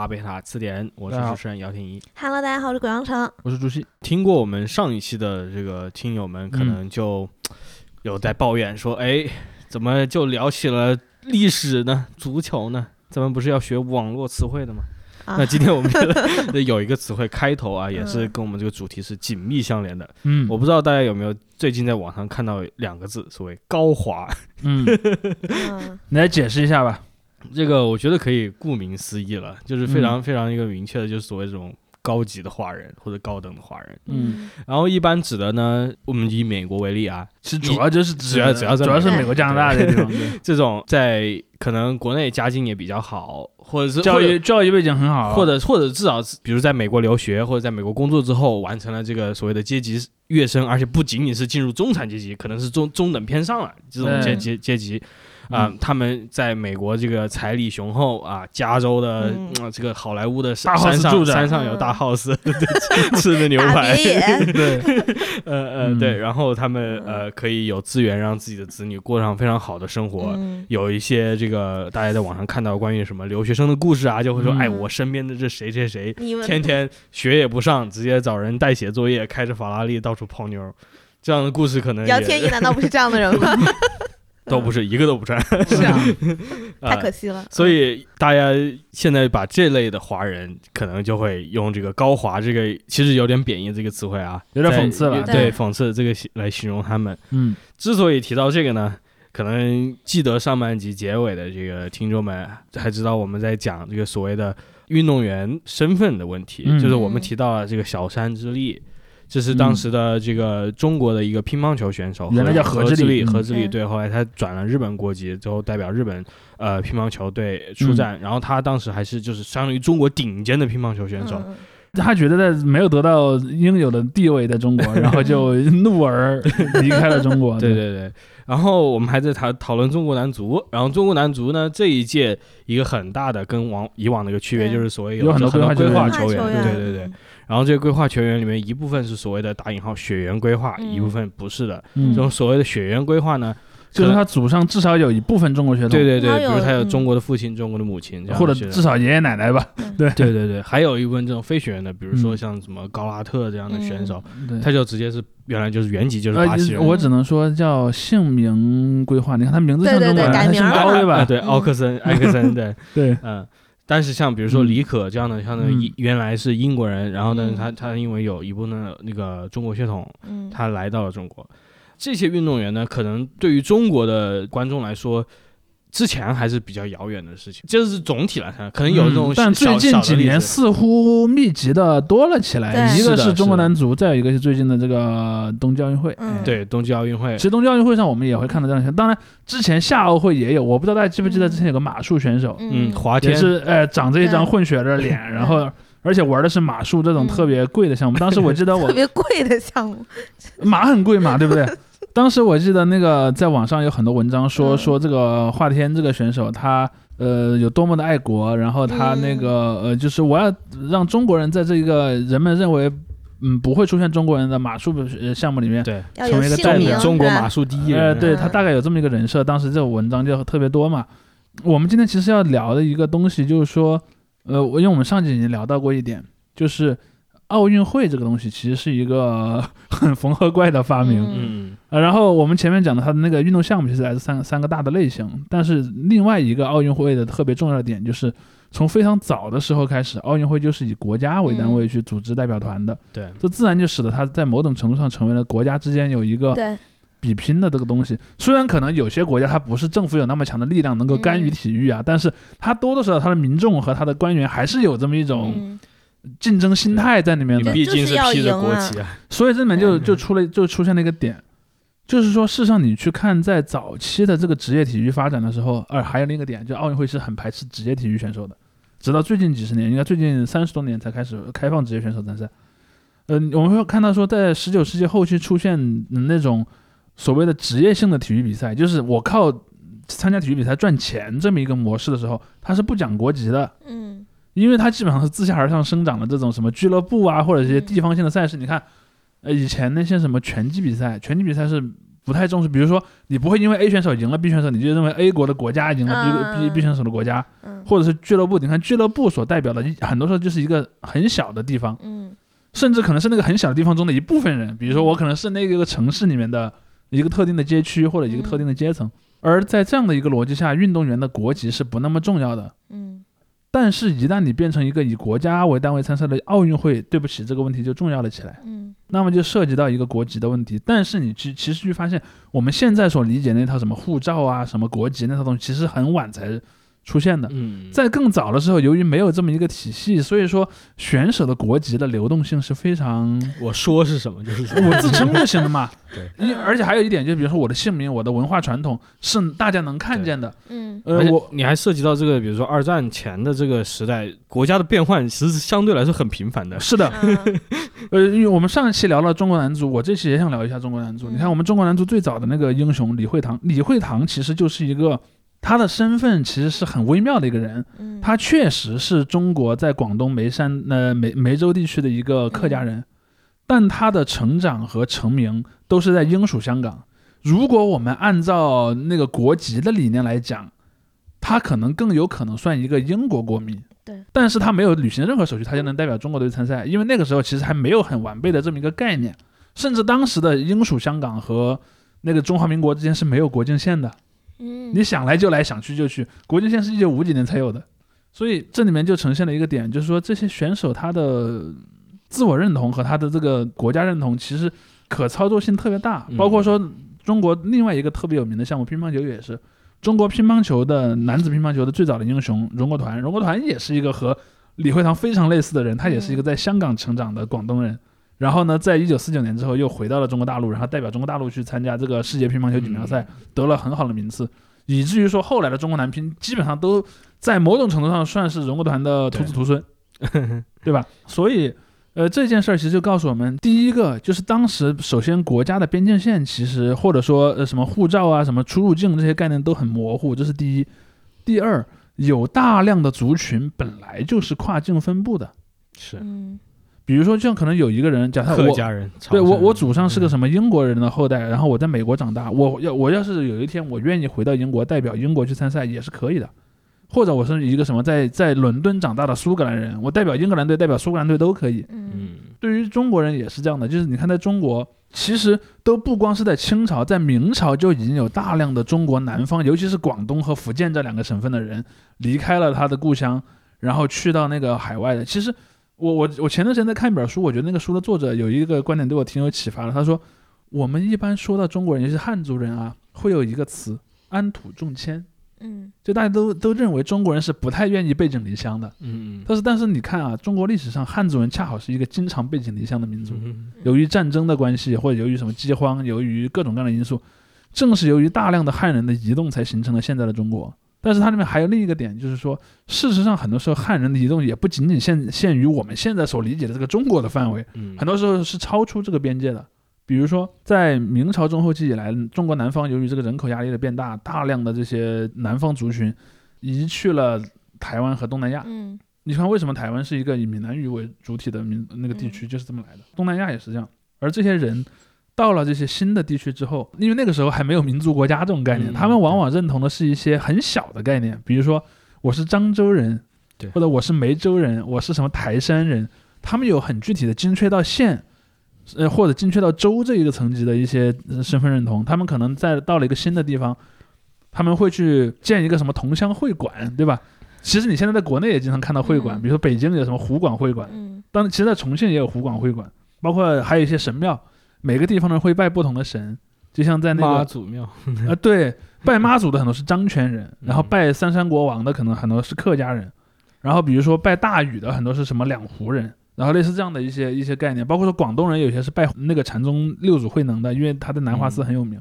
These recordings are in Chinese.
欢迎来到巴贝塔词典，我是主持人姚天一。Hello，大家好，我是鬼王城。我是朱熹。听过我们上一期的这个听友们，可能就有在抱怨说，哎，怎么就聊起了历史呢？足球呢？咱们不是要学网络词汇的吗？啊那今天我们觉 得有一个词汇开头啊，也是嗯跟我们这个主题是紧密相连的。嗯我不知道大家有没有最近在网上看到两个字，所谓高华。嗯，嗯你来解释一下吧。这个我觉得可以顾名思义了，就是非嗯常非常一个明确的，就是所谓这种高级的华人或者高等的华人。嗯然后一般指的呢，我们以美国为例啊，其实主要就是指主要主要主要是美美国、加拿大这地方，对 这种在可能国内家境也比较好，或者是教育教育背景很好，或者或者至少是比如在美国留学或者在美国工作之后，完成了这个所谓的阶级跃升，而且不仅仅是进入中产阶级，可能是中中等偏上了这种阶对阶阶级。啊、嗯。他们在美国这个财力雄厚啊，加州的、嗯。呃这个好莱坞的大山 house 上住山上有大嗯。house，、吃的牛排，对，呃呃嗯。对，然后他们呃可以有资源让自己的子女过上非常好的生活。嗯。有一些这个大家在网上看到关于什么留学生的故事啊，就会说，嗯。哎，我身边的这谁谁谁，天天学也不上，直接找人代写作业，开着法拉利到处泡妞，这样的故事可能姚天一难道不是这样的人吗？都不是一个都不占，是啊，啊 太可惜了。所以大家现在把这类的华人，可能就会用这个高华这个其实有点贬义这个词汇啊，有点讽刺了对对讽刺这个来形容他们。嗯之所以提到这个呢，可能记得上半集结尾的这个听众们还知道我们在讲这个所谓的运动员身份的问题，嗯就是我们提到了这个小山之力。这是当时的这个中国的一个乒乓球选手，原来叫何何智力力，何智力嗯。对，后来他转了日本国籍之后，代表日本呃乒乓球队出战，然后他当时还是就是相当于中国顶尖的乒乓球选手，嗯。他觉得在没有得到应有的地位在中国，然后就怒而离开了中国。对对。对，然后我们还在讨讨论中国男足，然后中国男足呢这一届一个很大的跟往以往的一个区别就是所谓有很多很多规规划球员对对对，然后这些规划球员里面一部分是所谓的打引号血缘规划，嗯一部分不是的。嗯这种所谓的血缘规划呢，就是他祖上至少有一部分中国血统，对对对，比如他有嗯中国的父亲、中国的母亲，这样或者至少爷爷奶奶吧。对对对对，还有一部分这种非血缘的，比如说嗯像什么高拉特这样的选手，对。他就直接是原来就是原籍就是呃巴西人。我只能说叫姓名规划。你看他名字像对对中国人，他姓对改名了高对吧？啊，对，嗯奥克森、埃克森，对，对，嗯。但是像比如说嗯。李可这样的，像原来是英国人，然后呢，嗯。他他因为有一部分那个中国血统，嗯，他来到了中国。这些运动员呢，可能对于中国的观众来说，之前还是比较遥远的事情。就是总体来看，可能有这种嗯但最近几年似乎密集的多了起来。一个是中国男足，再有一个是最近的这个冬季奥运会。嗯对冬季奥运会其，实冬季奥运会上我们也会看到这样的情况。当然，之前夏奥会也有，我不知道大家记不记得之前有个马术选手，嗯，华天也是呃长着一张混血的脸，然后而且玩的是马术这种嗯特别贵的项目。当时我记得我 特别贵的项目，马很贵嘛，对不对？当时我记得那个在网上有很多文章说嗯。说这个华天这个选手他呃有多么的爱国，然后他那个呃就是我要让中国人在这个人们认为嗯不会出现中国人的马术呃项目里面，对，成为一个代表，中国马术第一呃人，对他大概有这么一个人设，当时这个文章就特别多嘛。我们今天其实要聊的一个东西就是说，呃，我因为我们上集已经聊到过一点，就是奥运会这个东西其实是一个 很缝合怪的发明。嗯。然后我们前面讲的它的那个运动项目其实来自三三个大的类型，但是另外一个奥运会的特别重要的点就是，从非常早的时候开始，奥运会就是以国家为单位去组织代表团的，对，这自然就使得它在某种程度上成为了国家之间有一个，比拼的这个东西。虽然可能有些国家它不是政府有那么强的力量能够干预嗯。体育啊，但是它多多少少它的民众和它的官员还是有这么一种嗯竞争心态在里面的。毕竟是披着国旗啊，所以这里面就嗯。就出了就出现了一个点，就是说，事实上你去看在早期的这个职业体育发展的时候，呃，还有另一个点，就奥运会是很排斥职业体育选手的，直到最近几十年，应该最近三十多年才开始开放职业选手参赛。嗯、我们会看到说，在十九世纪后期出现嗯那种所谓的职业性的体育比赛，就是我靠参加体育比赛赚钱这么一个模式的时候，他是不讲国籍的。嗯因为它基本上是自下而上生长的这种什么俱乐部啊，或者一些地方性的赛事。你看，呃，以前那些什么拳击比赛，拳击比赛是不太重视。比如说，你不会因为 A 选手赢了 B 选手，你就认为 A 国的国家赢了 B、嗯 B B 选手的国家，嗯或者是俱乐部。你看俱乐部所代表的，很多时候就是一个很小的地方，嗯甚至可能是那个很小的地方中的一部分人。比如说，我可能是那个城市里面的一个特定的街区或者一个特定的阶层。而在这样的一个逻辑下，运动员的国籍是不那么重要的。嗯但是，一旦你变成一个以国家为单位参赛的奥运会，对不起，这个问题就重要了起来。嗯那么就涉及到一个国籍的问题。但是你其其实去发现，我们现在所理解那套什么护照啊、什么国籍那套东西，其实很晚才出现的。嗯，在更早的时候，由于没有这么一个体系，所以说选手的国籍的流动性是非常我说是什么就是什么。我自称就行了嘛。对，因而且还有一点，就比如说我的姓名、我的文化传统是大家能看见的。嗯呃我你还涉及到这个，比如说二战前的这个时代，国家的变换其实相对来说很频繁的。是的，嗯 呃，因为我们上一期聊了中国男足，我这期也想聊一下中国男足。嗯你看，我们中国男足最早的那个英雄李惠堂，李惠堂其实就是一个他的身份其实是很微妙的一个人。嗯他确实是中国在广东梅山呃梅梅州地区的一个客家人，但他的成长和成名都是在英属香港。如果我们按照那个国籍的理念来讲，他可能更有可能算一个英国国民。对，但是他没有履行任何手续，他就能代表中国队参赛，因为那个时候其实还没有很完备的这么一个概念，甚至当时的英属香港和那个中华民国之间是没有国境线的。嗯你想来就来，想去就去。国境线是一九五几年才有的，所以这里面就呈现了一个点，就是说这些选手他的自我认同和他的这个国家认同其实可操作性特别大，嗯包括说中国另外一个特别有名的项目乒乓球也是，中国乒乓球的男子乒乓球的最早的英雄荣国团，荣国团也是一个和李惠堂非常类似的人，他也是一个在香港成长的广东人。然后呢，在一九四九年之后又回到了中国大陆，然后代表中国大陆去参加这个世界乒乓球锦标赛，得了很好的名次，以至于说后来的中国男乒基本上都在某种程度上算是荣国团的徒子徒孙，对吧？所以，呃，这件事儿其实就告诉我们，第一个就是当时首先国家的边境线其实或者说呃什么护照啊、什么出入境这些概念都很模糊，这是第一。第二，有大量的族群本来就是跨境分布的，是。嗯比如说像可能有一个人，假设我家人，对我，我祖上是个嗯什么英国人的后代，然后我在美国长大，我要我要是有一天我愿意回到英国代表英国去参赛也是可以的，或者我是一个什么在在伦敦长大的苏格兰人，我代表英格兰队、代表苏格兰队都可以。嗯嗯，对于中国人也是这样的，就是你看在中国，其实都不光是在清朝，在明朝就已经有大量的中国南方，尤其是广东和福建这两个省份的人离开了他的故乡，然后去到那个海外的。其实我我我前段时间在看一本书，我觉得那个书的作者有一个观点对我挺有启发的。他说，我们一般说到中国人，尤其是汉族人啊，会有一个词“安土重迁”，嗯就大家都都认为中国人是不太愿意背井离乡的。嗯但是但是你看啊，中国历史上汉族人恰好是一个经常背井离乡的民族。嗯由于战争的关系，或者由于什么饥荒，由于各种各样的因素，正是由于大量的汉人的移动，才形成了现在的中国。但是它里面还有另一个点，就是说，事实上很多时候汉人的移动也不仅仅限限于我们现在所理解的这个中国的范围，嗯，很多时候是超出这个边界的。比如说，在明朝中后期以来，中国南方由于这个人口压力的变大，大量的这些南方族群移去了台湾和东南亚。嗯你看，为什么台湾是一个以闽南语为主体的民那个地区，就是这么来的。东南亚也是这样，而这些人到了这些新的地区之后，因为那个时候还没有民族国家这种概念，嗯他们往往认同的是一些很小的概念，比如说我是漳州人，对或者我是梅州人，我是什么台山人，他们有很具体的精确到县。呃，或者精确到州这一个层级的一些呃身份认同，他们可能在到了一个新的地方，他们会去建一个什么同乡会馆，对吧？其实你现在在国内也经常看到会馆，嗯比如说北京有什么湖广会馆，嗯当然其实在重庆也有湖广会馆，包括还有一些神庙，每个地方呢会拜不同的神，就像在那个妈祖庙，啊，对，拜妈祖的很多是漳泉人，然后嗯拜三山国王的可能很多是客家人，然后比如说拜大禹的很多是什么两湖人，然后类似这样的一些一些概念，包括说广东人有些是拜那个禅宗六祖慧能的，因为他在南华寺嗯很有名，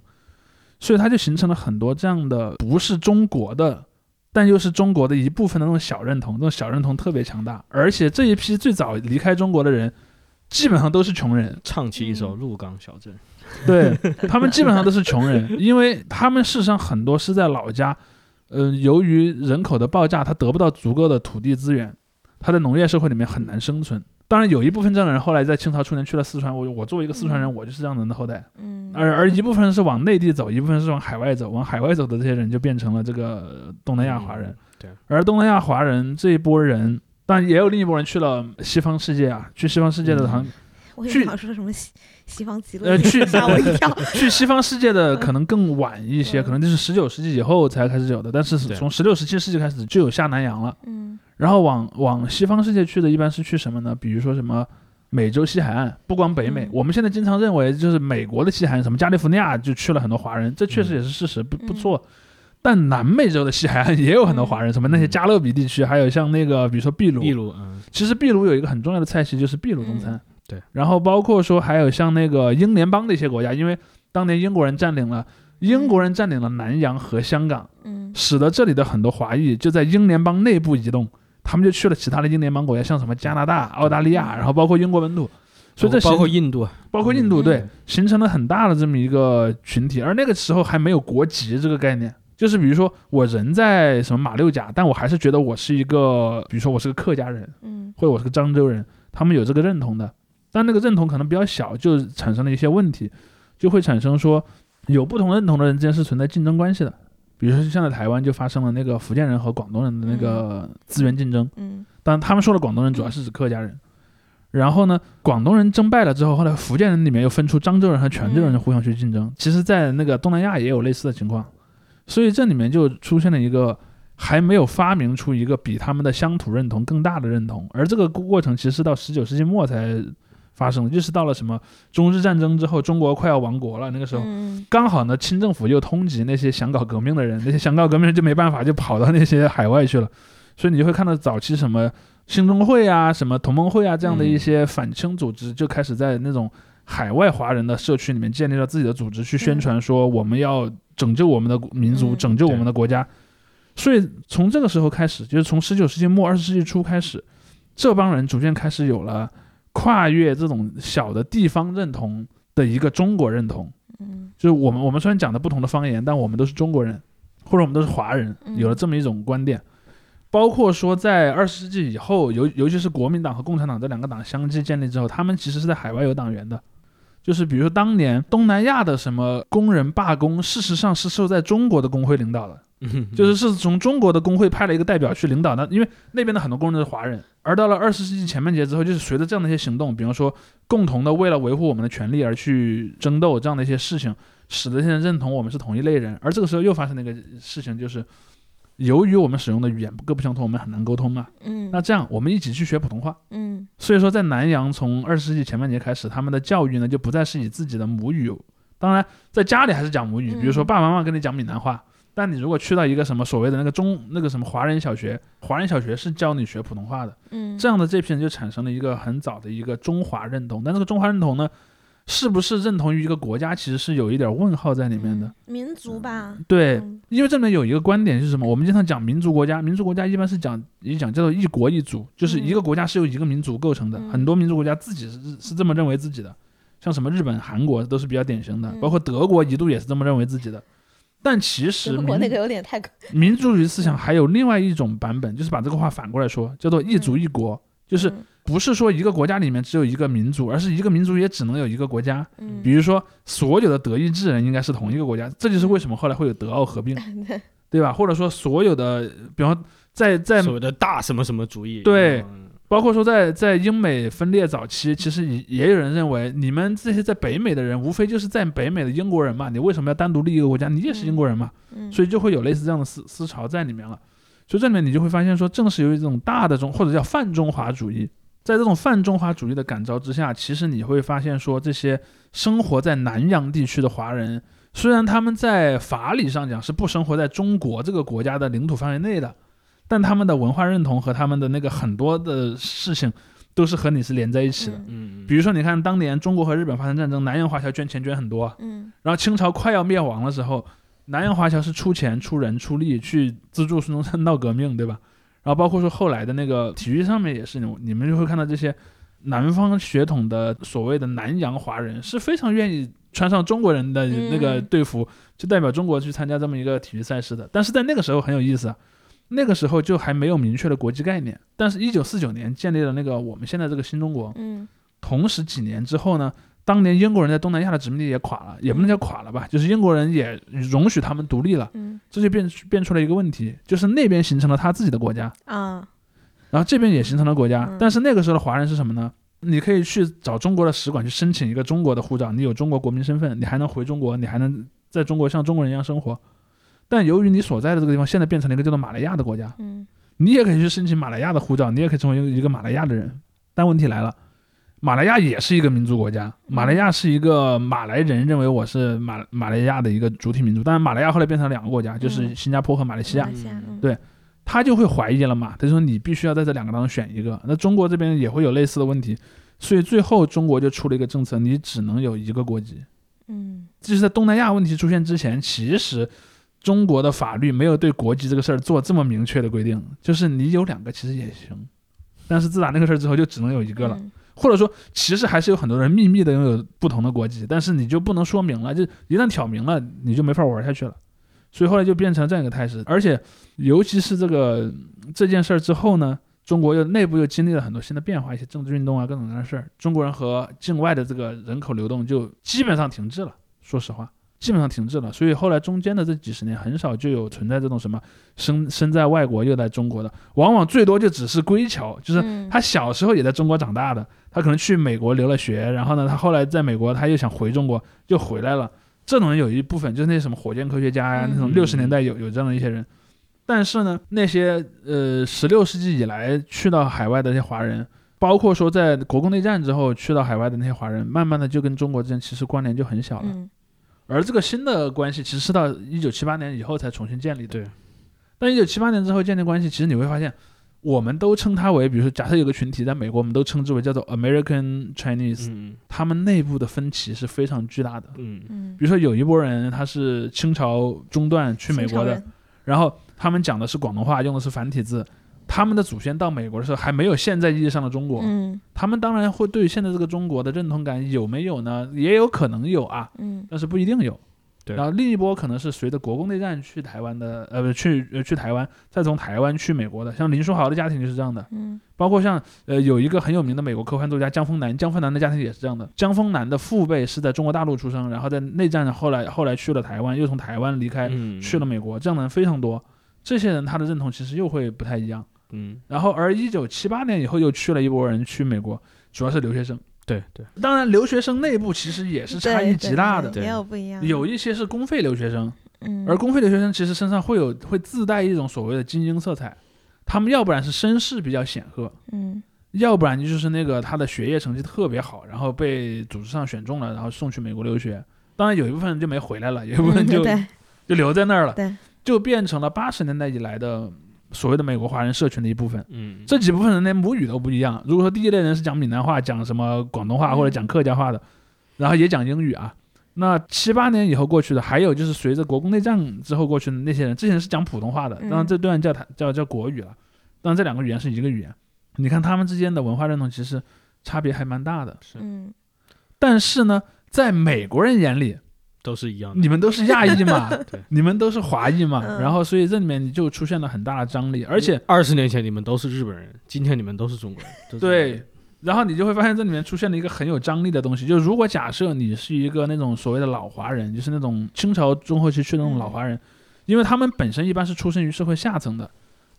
所以他就形成了很多这样的不是中国的。但又是中国的一部分的那种小认同，这种小认同特别强大，而且这一批最早离开中国的人，基本上都是穷人，唱起一首《嗯。鹿港小镇》。对他们基本上都是穷人，因为他们事实上很多是在老家，嗯、由于人口的爆炸，他得不到足够的土地资源，他在农业社会里面很难生存，当然有一部分这样的人后来在清朝初年去了四川，我我作为一个四川人，我就是这样的人的后代。嗯，而而一部分是往内地走，一部分是往海外走，往海外走的这些人就变成了这个东南亚华人。嗯对，而东南亚华人这一波人，当然也有另一波人去了西方世界啊，去西方世界的好像、去我好像说什么西西方极乐呃去吓我一跳。去西方世界的可能更晚一些，嗯可能就是十九世纪以后才开始有的，但是从十六、十七世纪开始就有下南洋了。嗯然后往往西方世界去的，一般是去什么呢？比如说什么美洲西海岸，不光北美，嗯我们现在经常认为就是美国的西海岸，什么加利福尼亚就去了很多华人，这确实嗯也是事实，不不嗯错。但南美洲的西海岸也有很多华人，什么那些加勒比地区，还有像那个比如说秘鲁，秘鲁，嗯，其实秘鲁有一个很重要的菜系就是秘鲁中餐。嗯对，然后包括说还有像那个英联邦的一些国家，因为当年英国人占领了英国人占领了南洋和香港，嗯。使得这里的很多华裔就在英联邦内部移动，他们就去了其他的英联邦国家，像什么加拿大、澳大利亚，然后包括英国本土，所以这包括印度，包括印度，嗯。对，形成了很大的这么一个群体。而那个时候还没有国籍这个概念，就是比如说我人在什么马六甲，但我还是觉得我是一个，比如说我是个客家人，嗯或者我是个漳州人，他们有这个认同的，但那个认同可能比较小，就产生了一些问题，就会产生说有不同认同的人之间是存在竞争关系的。比如说像在台湾就发生了那个福建人和广东人的那个资源竞争，嗯当然他们说的广东人主要是指客家人。然后呢，广东人争败了之后，后来福建人里面又分出漳州人和泉州人嗯互相去竞争。其实，在那个东南亚也有类似的情况，所以这里面就出现了一个还没有发明出一个比他们的乡土认同更大的认同，而这个过程其实是到十九世纪末才发生，就是到了什么中日战争之后，中国快要亡国了，那个时候。嗯刚好呢，清政府又通缉那些想搞革命的人，那些想搞革命就没办法，就跑到那些海外去了。所以你就会看到早期什么兴中会啊、什么同盟会啊这样的一些反清组织，就开始在那种海外华人的社区里面建立了自己的组织，去宣传说我们要拯救我们的民族，嗯拯救我们的国家。所以从这个时候开始，就是从十九世纪末二十世纪初开始，这帮人逐渐开始有了跨越这种小的地方认同的一个中国认同。嗯就是我们我们虽然讲的不同的方言，但我们都是中国人，或者我们都是华人，嗯有了这么一种观点。包括说在二十世纪以后，尤尤其是国民党和共产党这两个党相继建立之后，他们其实是在海外有党员的。就是比如说当年东南亚的什么工人罢工，事实上是受在中国的工会领导的，就是是从中国的工会派了一个代表去领导的，因为那边的很多工人都是华人。而到了二十世纪前半截之后，就是随着这样的一些行动，比方说共同的为了维护我们的权利而去争斗这样的一些事情，使得现在认同我们是同一类人。而这个时候又发生了一个事情，就是由于我们使用的语言各不相同，我们很难沟通嘛。嗯那这样我们一起去学普通话。嗯所以说，在南洋从二十世纪前半截开始，他们的教育呢就不再是以自己的母语，当然在家里还是讲母语，比如说嗯爸爸妈妈跟你讲闽南话。但你如果去到一个什么所谓的那个中那个什么华人小学，华人小学是教你学普通话的，嗯，这样的这批人就产生了一个很早的一个中华认同。但这个中华认同呢，是不是认同于一个国家，其实是有一点问号在里面的。嗯民族吧，对，嗯因为这里面有一个观点是什么？我们经常讲民族国家，民族国家一般是讲一讲叫做一国一族，就是一个国家是由一个民族构成的。嗯很多民族国家自己是是这么认为自己的，像什么日本、韩国都是比较典型的，嗯包括德国一度也是这么认为自己的。但其实民那个有点太，民族主义思想还有另外一种版本，就是把这个话反过来说，叫做一族一国，就是嗯不是说一个国家里面只有一个民族，而是一个民族也只能有一个国家。嗯比如说，所有的德意志人应该是同一个国家，这就是为什么后来会有德奥合并，对吧？或者说，所有的，比方在在所谓的大什么什么主义，对嗯包括说在在英美分裂早期，其实也也有人认为，你们这些在北美的人，无非就是在北美的英国人嘛，你为什么要单独立一个国家？你也是英国人嘛，嗯所以就会有类似这样的思思潮在里面了。所以这里面你就会发现说，正是由于这种大的中或者叫泛中华主义，在这种泛中华主义的感召之下，其实你会发现说，这些生活在南洋地区的华人，虽然他们在法理上讲是不生活在中国这个国家的领土范围内的，但他们的文化认同和他们的那个很多的事情都是和你是连在一起的。嗯嗯，比如说，你看当年中国和日本发生战争，南洋华侨捐钱捐很多，嗯然后清朝快要灭亡的时候，南洋华侨是出钱、出人、出力去资助孙中山闹革命，对吧？然后包括说后来的那个体育上面也是，你你们就会看到这些南方血统的所谓的南洋华人是非常愿意穿上中国人的那个嗯队服，就代表中国去参加这么一个体育赛事的。但是在那个时候很有意思啊，那个时候就还没有明确的国际概念。但是，一九四九年建立了那个我们现在这个新中国，嗯同时几年之后呢，当年英国人在东南亚的殖民地也垮了，也不能叫垮了吧，就是英国人也容许他们独立了，嗯这就变变出了一个问题，就是那边形成了他自己的国家，啊然后这边也形成了国家嗯，但是那个时候的华人是什么呢？你可以去找中国的使馆去申请一个中国的护照，你有中国国民身份，你还能回中国，你还能在中国像中国人一样生活。但由于你所在的这个地方现在变成了一个叫做马来亚的国家，嗯你也可以去申请马来亚的护照，你也可以成为一个马来亚的人。但问题来了，马来亚也是一个民族国家，马来亚是一个马来人认为我是马马来亚的一个主体民族，当然马来亚后来变成两个国家，就是嗯新加坡和马来西亚对他就会怀疑了嘛，他说你必须要在这两个当中选一个。那中国这边也会有类似的问题，所以最后中国就出了一个政策，你只能有一个国籍。嗯就是在东南亚问题出现之前，其实中国的法律没有对国籍这个事儿做这么明确的规定，就是你有两个其实也行，但是自打那个事儿之后，就只能有一个了。嗯或者说，其实还是有很多人秘密的拥有不同的国籍，但是你就不能说明了，就一旦挑明了，你就没法玩下去了。所以后来就变成这样一个态势，而且尤其是这个这件事儿之后呢，中国又内部又经历了很多新的变化，一些政治运动啊，各种各样的事儿，中国人和境外的这个人口流动就基本上停滞了。说实话，基本上停滞了。所以后来中间的这几十年，很少就有存在这种什么生生在外国又在中国的，往往最多就只是归侨，就是嗯他小时候也在中国长大的，他可能去美国留了学，然后呢，他后来在美国他又想回中国，又回来了。这种人有一部分就是那些什么火箭科学家呀、嗯那种六十年代有有这样的一些人。但是呢，那些呃十六世纪以来去到海外的那些华人，包括说在国共内战之后去到海外的那些华人，慢慢的就跟中国之间其实关联就很小了。嗯而这个新的关系其实是到一九七八年以后才重新建立的。对，但一九七八年之后建立关系，其实你会发现，我们都称它为，比如说，假设有个群体在美国，我们都称之为叫做 American Chinese，、嗯他们内部的分歧是非常巨大的。嗯嗯比如说，有一波人他是清朝中段去美国的，然后他们讲的是广东话，用的是繁体字。他们的祖先到美国的时候还没有现在意义上的中国，嗯他们当然会对现在这个中国的认同感有没有呢？也有可能有啊，嗯但是不一定有。对然后另一波可能是随着国共内战去台湾的，呃，不去呃去台湾，再从台湾去美国的，像林书豪的家庭就是这样的。嗯包括像呃有一个很有名的美国科幻作家江峰南，江峰南的家庭也是这样的。江峰南的父辈是在中国大陆出生，然后在内战后来后来去了台湾，又从台湾离开、嗯去了美国，这样的人非常多。这些人他的认同其实又会不太一样。嗯。然后而一九七八年以后又去了一波人去美国，主要是留学生。对对。当然，留学生内部其实也是差异极大的。有不一样，有一些是公费留学生，嗯。而公费留学生其实身上会有会自带一种所谓的精英色彩，他们要不然是身世比较显赫，嗯。要不然就是那个他的学业成绩特别好，然后被组织上选中了，然后送去美国留学。当然有一部分人就没回来了，有一部分就、嗯就留在那儿了，对。就变成了八十年代以来的所谓的美国华人社群的一部分。嗯。这几部分人连母语都不一样。如果说第一类人是讲闽南话、讲什么广东话嗯。或者讲客家话的，然后也讲英语啊，那七八年以后过去的，还有就是随着国共内战之后过去的那些人，这些人是讲普通话的，嗯。当然这段叫他叫叫国语了，当然这两个语言是一个语言。你看他们之间的文化认同其实差别还蛮大的，是。嗯。但是呢，在美国人眼里，都是一样的。你们都是亚裔嘛？对，你们都是华裔嘛，嗯。然后所以这里面你就出现了很大的张力，而且二十年前你们都是日本人，今天你们都是中国人。对，然后你就会发现这里面出现了一个很有张力的东西，就是如果假设你是一个那种所谓的老华人，就是那种清朝中后期去的那种老华人，因为他们本身一般是出生于社会下层的，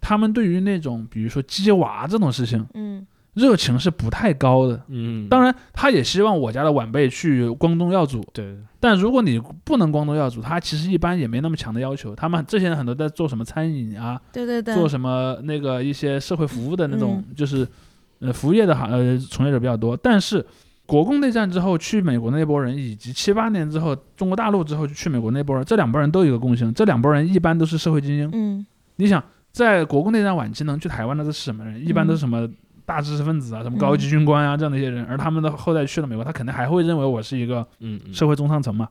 他们对于那种比如说鸡娃这种事情，嗯热情是不太高的。嗯，当然，他也希望我家的晚辈去光宗耀祖，对，但如果你不能光宗耀祖，他其实一般也没那么强的要求。他们这些人很多在做什么餐饮啊，对对对，做什么那个一些社会服务的那种，嗯就是呃服务业的行呃从业者比较多。但是国共内战之后去美国那波人，以及七八年之后中国大陆之后去美国那波人，这两拨人都有一个共性，这两拨人一般都是社会精英。嗯你想，在国共内战晚期能去台湾的都是什么人？一般都是什么大知识分子啊，什么高级军官啊这样的一些人，而他们的后代去了美国，他肯定还会认为我是一个嗯，嗯社会中上层嘛。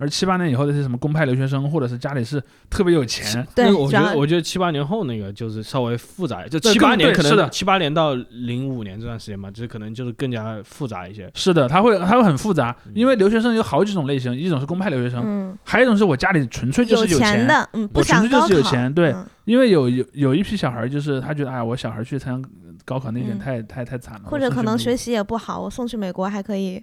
而七八年以后的这些什么公派留学生，或者是家里是特别有钱，对那个我觉得我觉得七八年后那个就是稍微复杂，就对七八年可能是的能七八年到零五年这段时间嘛，就是可能就是更加复杂一些。是的，他会他会很复杂，嗯因为留学生有好几种类型，一种是公派留学生，嗯，还有一种是我家里纯粹就是有钱的，嗯，不我纯粹就想高考，是有钱，对，嗯因为有有有一批小孩儿就是他觉得哎，我小孩去参加高考那一点嗯太、太太惨了，或者可能学习也不好，我送去美国还可以，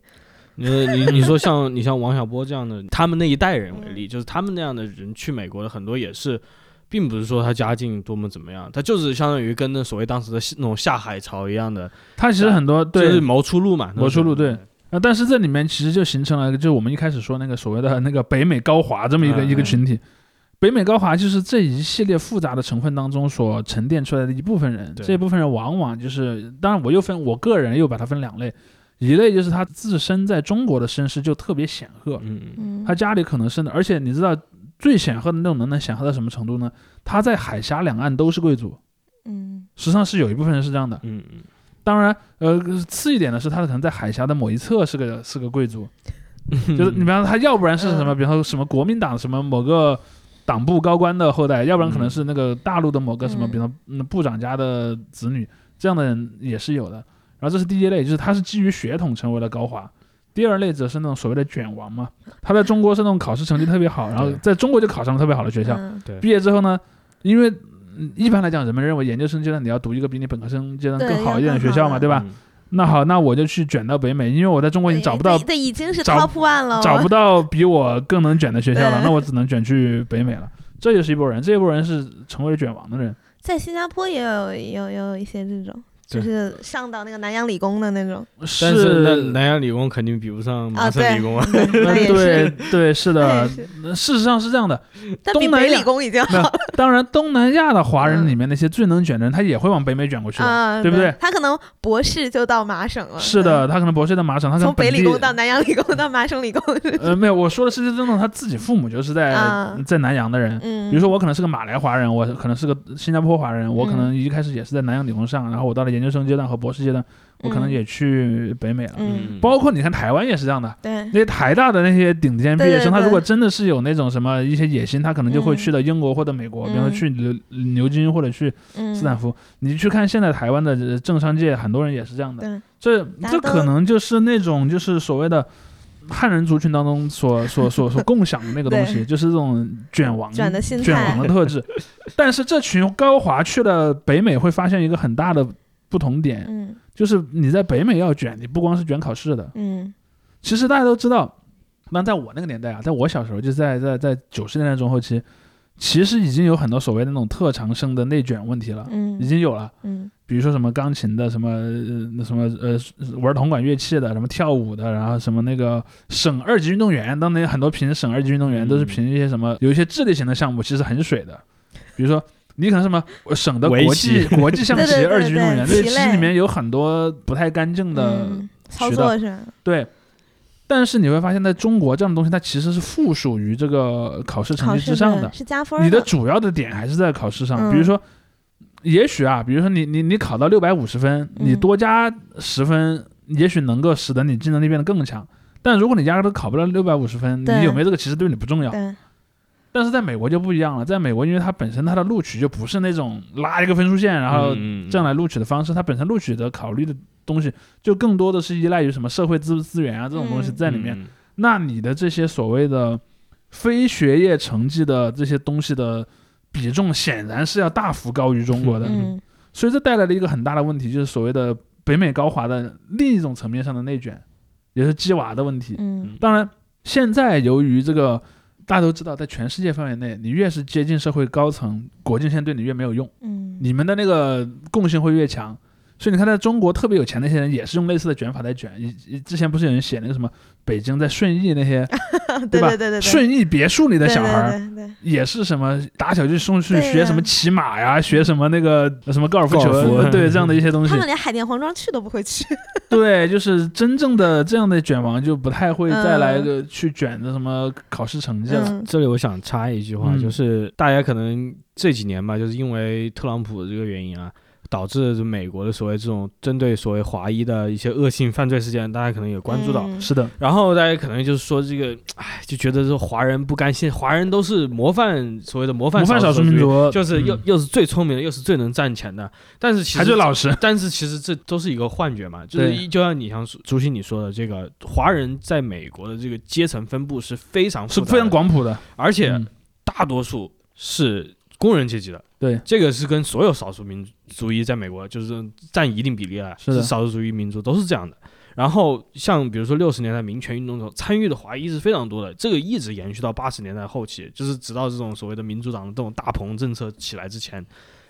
你你你说像你像王小波这样的，他们那一代人为嗯例，就是他们那样的人去美国的很多也是，并不是说他家境多么怎么样，他就是相当于跟那所谓当时的那种下海潮一样的，他其实很多对就是谋出路嘛，谋出路对。啊，但是这里面其实就形成了，就是我们一开始说那个所谓的那个北美高华这么一个、嗯一个群体。北美高华就是这一系列复杂的成分当中所沉淀出来的一部分人，这一部分人往往就是，当然我又分我个人又把它分两类，一类就是他自身在中国的身世就特别显赫，嗯他家里可能生的，而且你知道最显赫的那种能能显赫到什么程度呢？他在海峡两岸都是贵族，嗯。实际上是有一部分人是这样的。嗯嗯当然，呃，次一点的是他可能在海峡的某一侧是个是个贵族，嗯，就是你比方说他要不然是什么，嗯。比方说什么国民党什么某个党部高官的后代，要不然可能是那个大陆的某个什么，嗯比如嗯部长家的子女，这样的人也是有的。然后这是第一类，就是他是基于血统成为了高华。第二类则是那种所谓的卷王嘛，他在中国是那种考试成绩特别好，然后在中国就考上了特别好的学校，毕业之后呢，因为嗯一般来讲，人们认为研究生阶段你要读一个比你本科生阶段更好一点的学校嘛，对吧？嗯那好，那我就去卷到北美，因为我在中国已经找不到对对，已经是找 top one 了，找不到比我更能卷的学校了，那我只能卷去北美了。这就是一波人，这一波人是成为了卷王的人。在新加坡也有有有一些这种，就是上到那个南洋理工的那种但是那南洋理工肯定比不上麻省理工啊。对对是，对是的，事实上是这样的。但比东北理工已经好当然，东南亚的华人嗯里面那些最能卷的人，他也会往北美卷过去对不对他可能博士就到麻省了，是的，他可能博士到麻省，他可，能从北理工到南洋理工到麻省理工，呃 没有，我说的是真正他自己父母就是在、啊在南洋的人。嗯，比如说我可能是个马来华人，我可能是个新加坡华人，我可嗯能一开始也是在南洋理工上，然后我到了研究生阶段和博士阶段，我可能嗯。也去北美了。嗯，包括你看台湾也是这样的，对。那些台大的那些顶尖毕业生，他如果真的是有那种什么一些野心，他可能就会嗯去到英国或者美国，比方说嗯去牛牛津或者去嗯，斯坦福。你去看现在台湾的呃政商界，很多人也是这样的。对，这这可能就是那种就是所谓的汉人族群当中所所所所共享的那个东西，就是这种卷王卷的心卷王的特质。但是这群高华去了北美，会发现一个很大的不同点，嗯。就是你在北美要卷，你不光是卷考试的，嗯。其实大家都知道，那在我那个年代啊，在我小时候，就在在在九十年代中后期，其实已经有很多所谓的那种特长生的内卷问题了，嗯，已经有了。嗯。比如说什么钢琴的，什么呃那什么呃玩铜管乐器的，什么跳舞的，然后什么那个省二级运动员，当年很多评省二级运动员都是嗯评一些什么有一些智力型的项目，其实很水的，比如说。你可能什么省的国际 国际象棋二级运动员，这其实里面有很多不太干净的嗯，操渠道作是，对，但是你会发现在中国这样的东西，它其实是附属于这个考试成绩之上的。对是加分你的主要的点还是在考试上，比如嗯说，也许啊，比如说你你你考到六百五十分，你嗯多加十分，也许能够使得你竞争力变得更强。但如果你压根都考不到六百五十分，你有没有这个其实对你不重要。对，但是在美国就不一样了，在美国因为它本身它的录取就不是那种拉一个分数线然后嗯这样来录取的方式，它本身录取的考虑的东西就更多的是依赖于什么社会资资源啊这种东西嗯在里面。那你的这些所谓的非学业成绩的这些东西的比重，显然是要大幅高于中国的。嗯所以这带来了一个很大的问题，就是所谓的北美高华的另一种层面上的内卷，也是鸡娃的问题。嗯当然，现在由于这个大家都知道，在全世界范围内，你越是接近社会高层，国境线对你越没有用，嗯，你们的那个共性会越强。所以你看，在中国特别有钱那些人，也是用类似的卷法在卷。以以之前不是有人写那个什么北京在顺义那些 吧？对对对对对，顺义别墅里的小孩儿，对对对对也是什么打小就送去学什么骑马呀，学什么那个什么高尔夫球对这样的一些东西他。们连海淀黄庄去都不会去，对，就是真正的这样的卷王就不太会再来嗯个去卷的什么考试成绩了。嗯这里我想插一句话，嗯就是大家可能这几年吧，就是因为特朗普这个原因啊，导致美国的所谓这种针对所谓华裔的一些恶性犯罪事件，大家可能也关注到。嗯。是的，然后大家可能就是说这个，哎，就觉得这华人不甘心，华人都是模范所谓的模范模范少数民民族就是又、嗯又是最聪明的，又是最能赚钱的，但是其实还最老实。但是其实这都是一个幻觉嘛，就是一就像你像朱熹你说的，这个华人在美国的这个阶层分布是非常是非常，广谱的，而且嗯。大多数是工人阶级的。对，这个是跟所有少数民族裔在美国就是占一定比例了，是的少数族裔民族都是这样的。然后像比如说六十年代民权运动中参与的华裔是非常多的，这个一直延续到八十年代后期，就是直到这种所谓的民主党的这种大棚政策起来之前，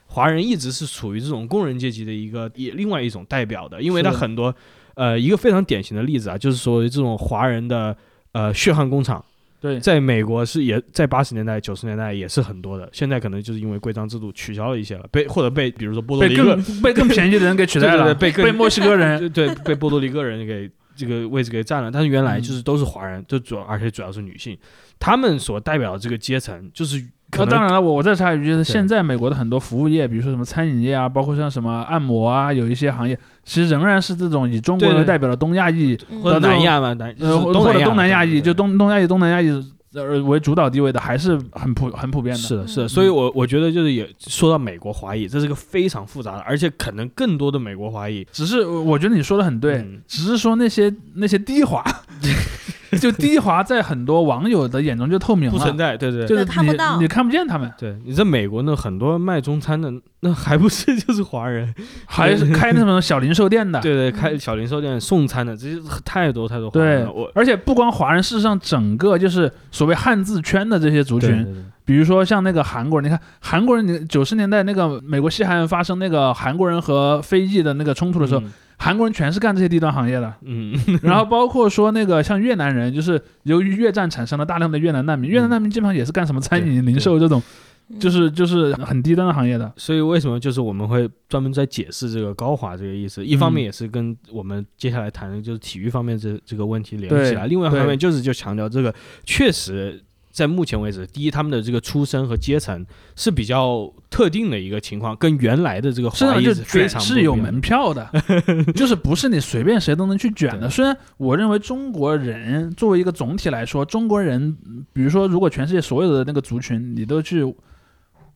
华人一直是处于这种工人阶级的一个也另外一种代表的，因为他很多呃一个非常典型的例子啊，就是所谓这种华人的呃血汗工厂。对，在美国是也在八十年代、九十年代也是很多的，现在可能就是因为规章制度取消了一些了，被或者被比如说波多被黎各更被更便宜的人给取代了，对对对被更墨西哥人，对对被波多黎各人给这个位置给占了，但是原来就是都是华人，就主要而且主要是女性，他们所代表的这个阶层就是那当然了，我我再插一句，就是现在美国的很多服务业，比如说什么餐饮业啊，包括像什么按摩啊，有一些行业，其实仍然是这种以中国为代表的东亚裔，嗯。或者南亚嘛，南呃，或者东南南亚裔，就东东亚裔、东南亚裔呃为主导地位的，还是很普很普遍的。是的，是的，嗯。所以我我觉得就是也说到美国华裔，这是个非常复杂的，而且可能更多的美国华裔，只是呃我觉得你说的很对，嗯。只是说那些那些低华，就低华在很多网友的眼中就透明了，不存在，对对对。就是你对看不到你看不见他们，对，你在美国呢，很多卖中餐的，那还不是 就是华人？还是开那种小零售店的。对对，开小零售店送餐的，这些太多太多华人了。我而且不光华人，事实上整个就是所谓汉字圈的这些族群，对对对比如说像那个韩国人，你看韩国人，你九十年代那个美国西海岸发生那个韩国人和非裔的那个冲突的时候，嗯韩国人全是干这些低端行业的。嗯，然后包括说那个像越南人，就是由于越战产生了大量的越南难民，越南难民基本上也是干什么餐饮、零售这种，嗯就是就是很低端的行业的。所以为什么就是我们会专门在解释这个高华这个意思？一方面嗯也是跟我们接下来谈的就是体育方面这这个问题联系起来，另外一方面就是就强调这个确实。在目前为止，第一，他们的这个出身和阶层是比较特定的一个情况，跟原来的这个是非常是有门票的，就是不是你随便谁都能去卷的。虽然我认为中国人作为一个总体来说，中国人，比如说如果全世界所有的那个族群，你都去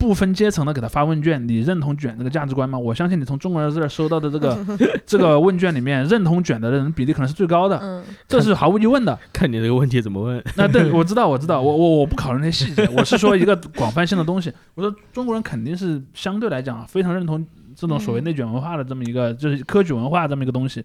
不分阶层的给他发问卷，你认同卷这个价值观吗？我相信你从中国人这儿收到的这个 这个问卷里面，认同卷的人比例可能是最高的，嗯这是毫无疑问的。看你这个问题怎么问。那对，我知道，我知道，我我我不考虑那些细节，我是说一个广泛性的东西。我说中国人肯定是相对来讲非常认同这种所谓嗯内卷文化的这么一个，就是科举文化这么一个东西。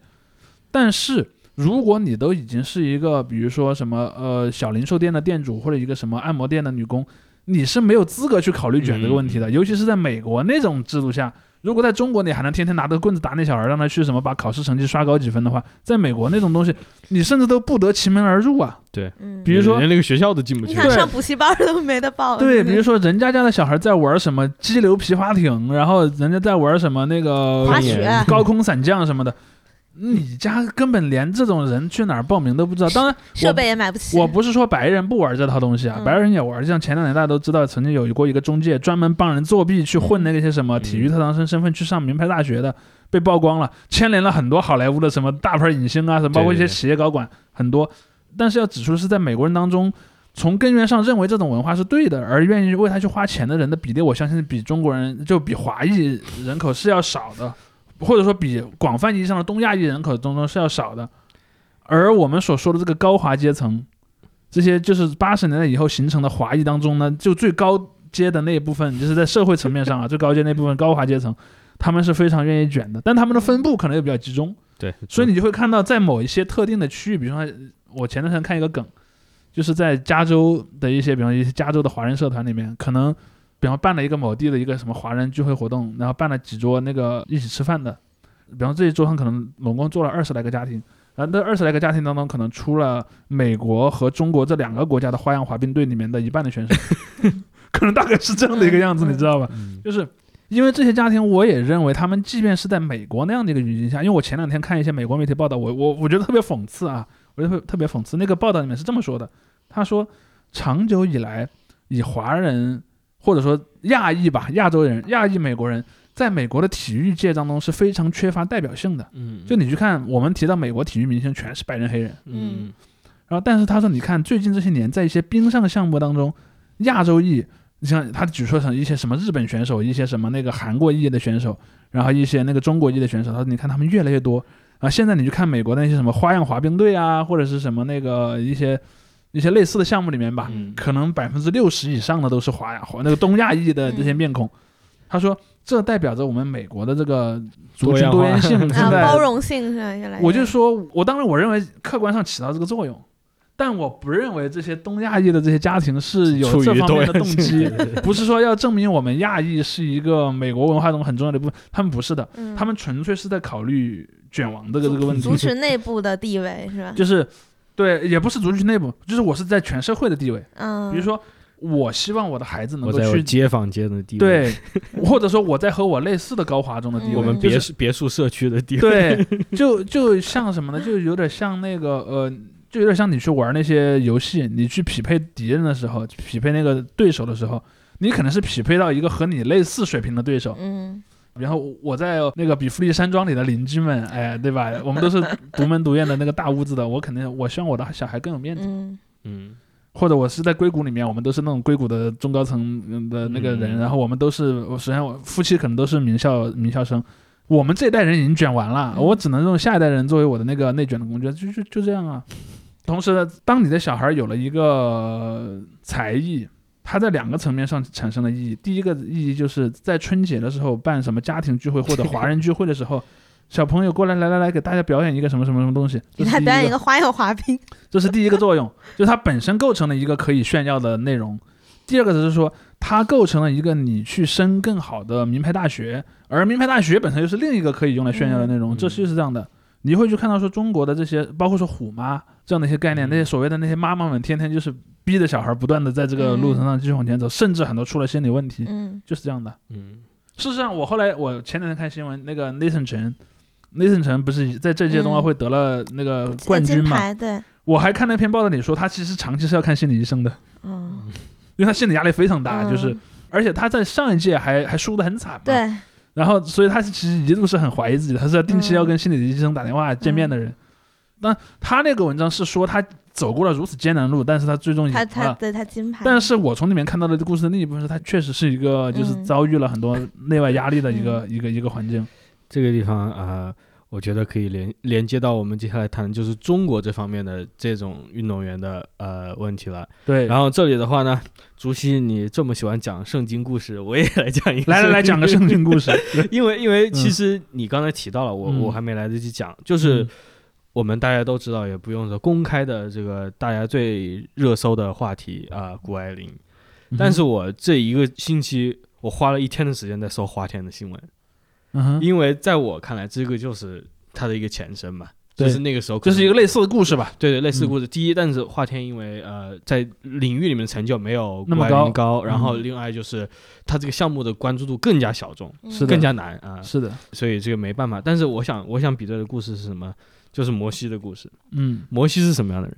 但是如果你都已经是一个，比如说什么呃小零售店的店主或者一个什么按摩店的女工，你是没有资格去考虑卷这个问题的，尤其是在美国那种制度下。如果在中国你还能天天拿着棍子打那小孩，让他去什么把考试成绩刷高几分的话，在美国那种东西，你甚至都不得其门而入啊。对，比如说连那个学校都进不去。你想上补习班都没得报。对，比如说人家家的小孩在玩什么激流皮划艇，然后人家在玩什么那个滑雪高空伞降什么的，你家根本连这种人去哪儿报名都不知道。当然，设备也买不起。我不是说白人不玩这套东西啊，嗯白人也玩。像前两年大家都知道，曾经有过一个中介专门帮人作弊去混那个些什么嗯体育特长生身份去上名牌大学的，被曝光了，牵连了很多好莱坞的什么大牌影星啊，什么包括一些企业高管很多。但是要指出是在美国人当中。从根源上认为这种文化是对的，而愿意为他去花钱的人的比例，我相信比中国人就比华裔人口是要少的，或者说比广泛意义上的东亚裔人口当中是要少的。而我们所说的这个高华阶层，这些就是八十年代以后形成的华裔当中呢，就最高阶的那一部分，就是在社会层面上啊，最高阶那部分高华阶层，他们是非常愿意卷的，但他们的分布可能又比较集中。对，所以你就会看到，在某一些特定的区域，比如说我前段时间看一个梗，就是在加州的一些，比方一些加州的华人社团里面，可能比方办了一个某地的一个什么华人聚会活动，然后办了几桌那个一起吃饭的，比方这一桌上可能总共坐了二十来个家庭，然后那二十来个家庭当中，可能出了美国和中国这两个国家的花样滑冰队里面的一半的选手，可能大概是这样的一个样子，嗯你知道吧？嗯就是因为这些家庭，我也认为他们即便是在美国那样的一个语境下，因为我前两天看一些美国媒体报道，我我我觉得特别讽刺啊，我觉得特别讽刺。那个报道里面是这么说的，他说长久以来以华人或者说亚裔吧，亚洲人、亚裔美国人在美国的体育界当中是非常缺乏代表性的。嗯，就你去看，我们提到美国体育明星全是白人黑人，嗯然后但是他说，你看最近这些年在一些冰上项目当中，亚洲裔，你像他举出成一些什么日本选手，一些什么那个韩国裔的选手，然后一些那个中国裔的选手，他说你看他们越来越多。啊，现在你去看美国的那些什么花样滑冰队啊，或者是什么那个一些一些类似的项目里面吧，嗯。可能百分之六十以上的都是华亚华那个东亚裔的这些面孔。他说，这代表着我们美国的这个族群多元性 啊，现在包容性是吧越来越。我就说，我当然我认为客观上起到这个作用，但我不认为这些东亚裔的这些家庭是有这方面的动机，不是说要证明我们亚裔是一个美国文化中很重要的一部分，他们不是的，嗯。他们纯粹是在考虑卷王这个这个问题。族，群内部的地位是吧？就是对，也不是族群内部，就是我是在全社会的地位，嗯，比如说我希望我的孩子能我在我够去。街坊间的地位，对，或者说我在和我类似的高华中的地位，嗯我们就是别墅别墅社区的地位，对，就就像什么呢？就有点像那个呃，就有点像你去玩那些游戏，你去匹配敌人的时候，匹配那个对手的时候，你可能是匹配到一个和你类似水平的对手。嗯然后我在那个比弗利山庄里的邻居们，哎，对吧？我们都是独门独院的那个大屋子的，我肯定我希望我的小孩更有面子。嗯嗯或者我是在硅谷里面，我们都是那种硅谷的中高层的那个人，嗯然后我们都是，我首先我夫妻可能都是名校名校生，我们这一代人已经卷完了，嗯我只能用下一代人作为我的那个内卷的工具，就就就这样啊。同时呢，当你的小孩有了一个才艺，它在两个层面上产生了意义。第一个意义就是在春节的时候办什么家庭聚会或者华人聚会的时候，小朋友过来来来来给大家表演一个什么什么什么东西，这给他表演一个花样滑冰。这是第一个作用，就它本身构成了一个可以炫耀的内容。第二个就是说，它构成了一个你去升更好的名牌大学，而名牌大学本身又是另一个可以用来炫耀的内容。嗯这就是这样的，你会去看到说中国的这些，包括说虎妈这样的一些概念，嗯那些所谓的那些妈妈们，天天就是逼着小孩不断的在这个路程上继续往前走，甚至很多出了心理问题，嗯就是这样的。嗯事实上，我后来我前两天看新闻，那个 Nathan 陈，Nathan 陈不是在这届冬奥会得了那个冠军嘛？我还看那篇报道里说，他其实长期是要看心理医生的，嗯因为他心理压力非常大，嗯就是而且他在上一届还还输得很惨嘛。。对，然后，所以他其实一度是很怀疑自己的，他是要定期要跟心理医生打电话见面的人。那他那个文章是说他走过了如此艰难路，但是他最终赢他他了。对他金牌，但是我从里面看到的故事的另一部分是，他确实是一个就是嗯遭遇了很多内外压力的一个、一个一个环境。这个地方啊、呃我觉得可以连连接到我们接下来谈就是中国这方面的这种运动员的呃问题了。对，然后这里的话呢，竹溪你这么喜欢讲圣经故事，我也来讲一个。来来来 讲个圣经故事。因为因为其实你刚才提到了，我嗯我还没来得及讲，就是嗯我们大家都知道，也不用说公开的这个大家最热搜的话题啊，谷爱凌。但是我这一个星期，我花了一天的时间在搜花田的新闻，因为在我看来，这个就是它的一个前身嘛，就是那个时候可这是一个类似的故事吧？对对类似的嗯故事。第一，但是华天因为呃在领域里面的成就没有那么谷爱凌高高，然后嗯另外就是他这个项目的关注度更加小众，嗯是的更加难啊，是的，所以这个没办法。但是我想我想比对的故事是什么？就是摩西的故事。嗯，摩西是什么样的人？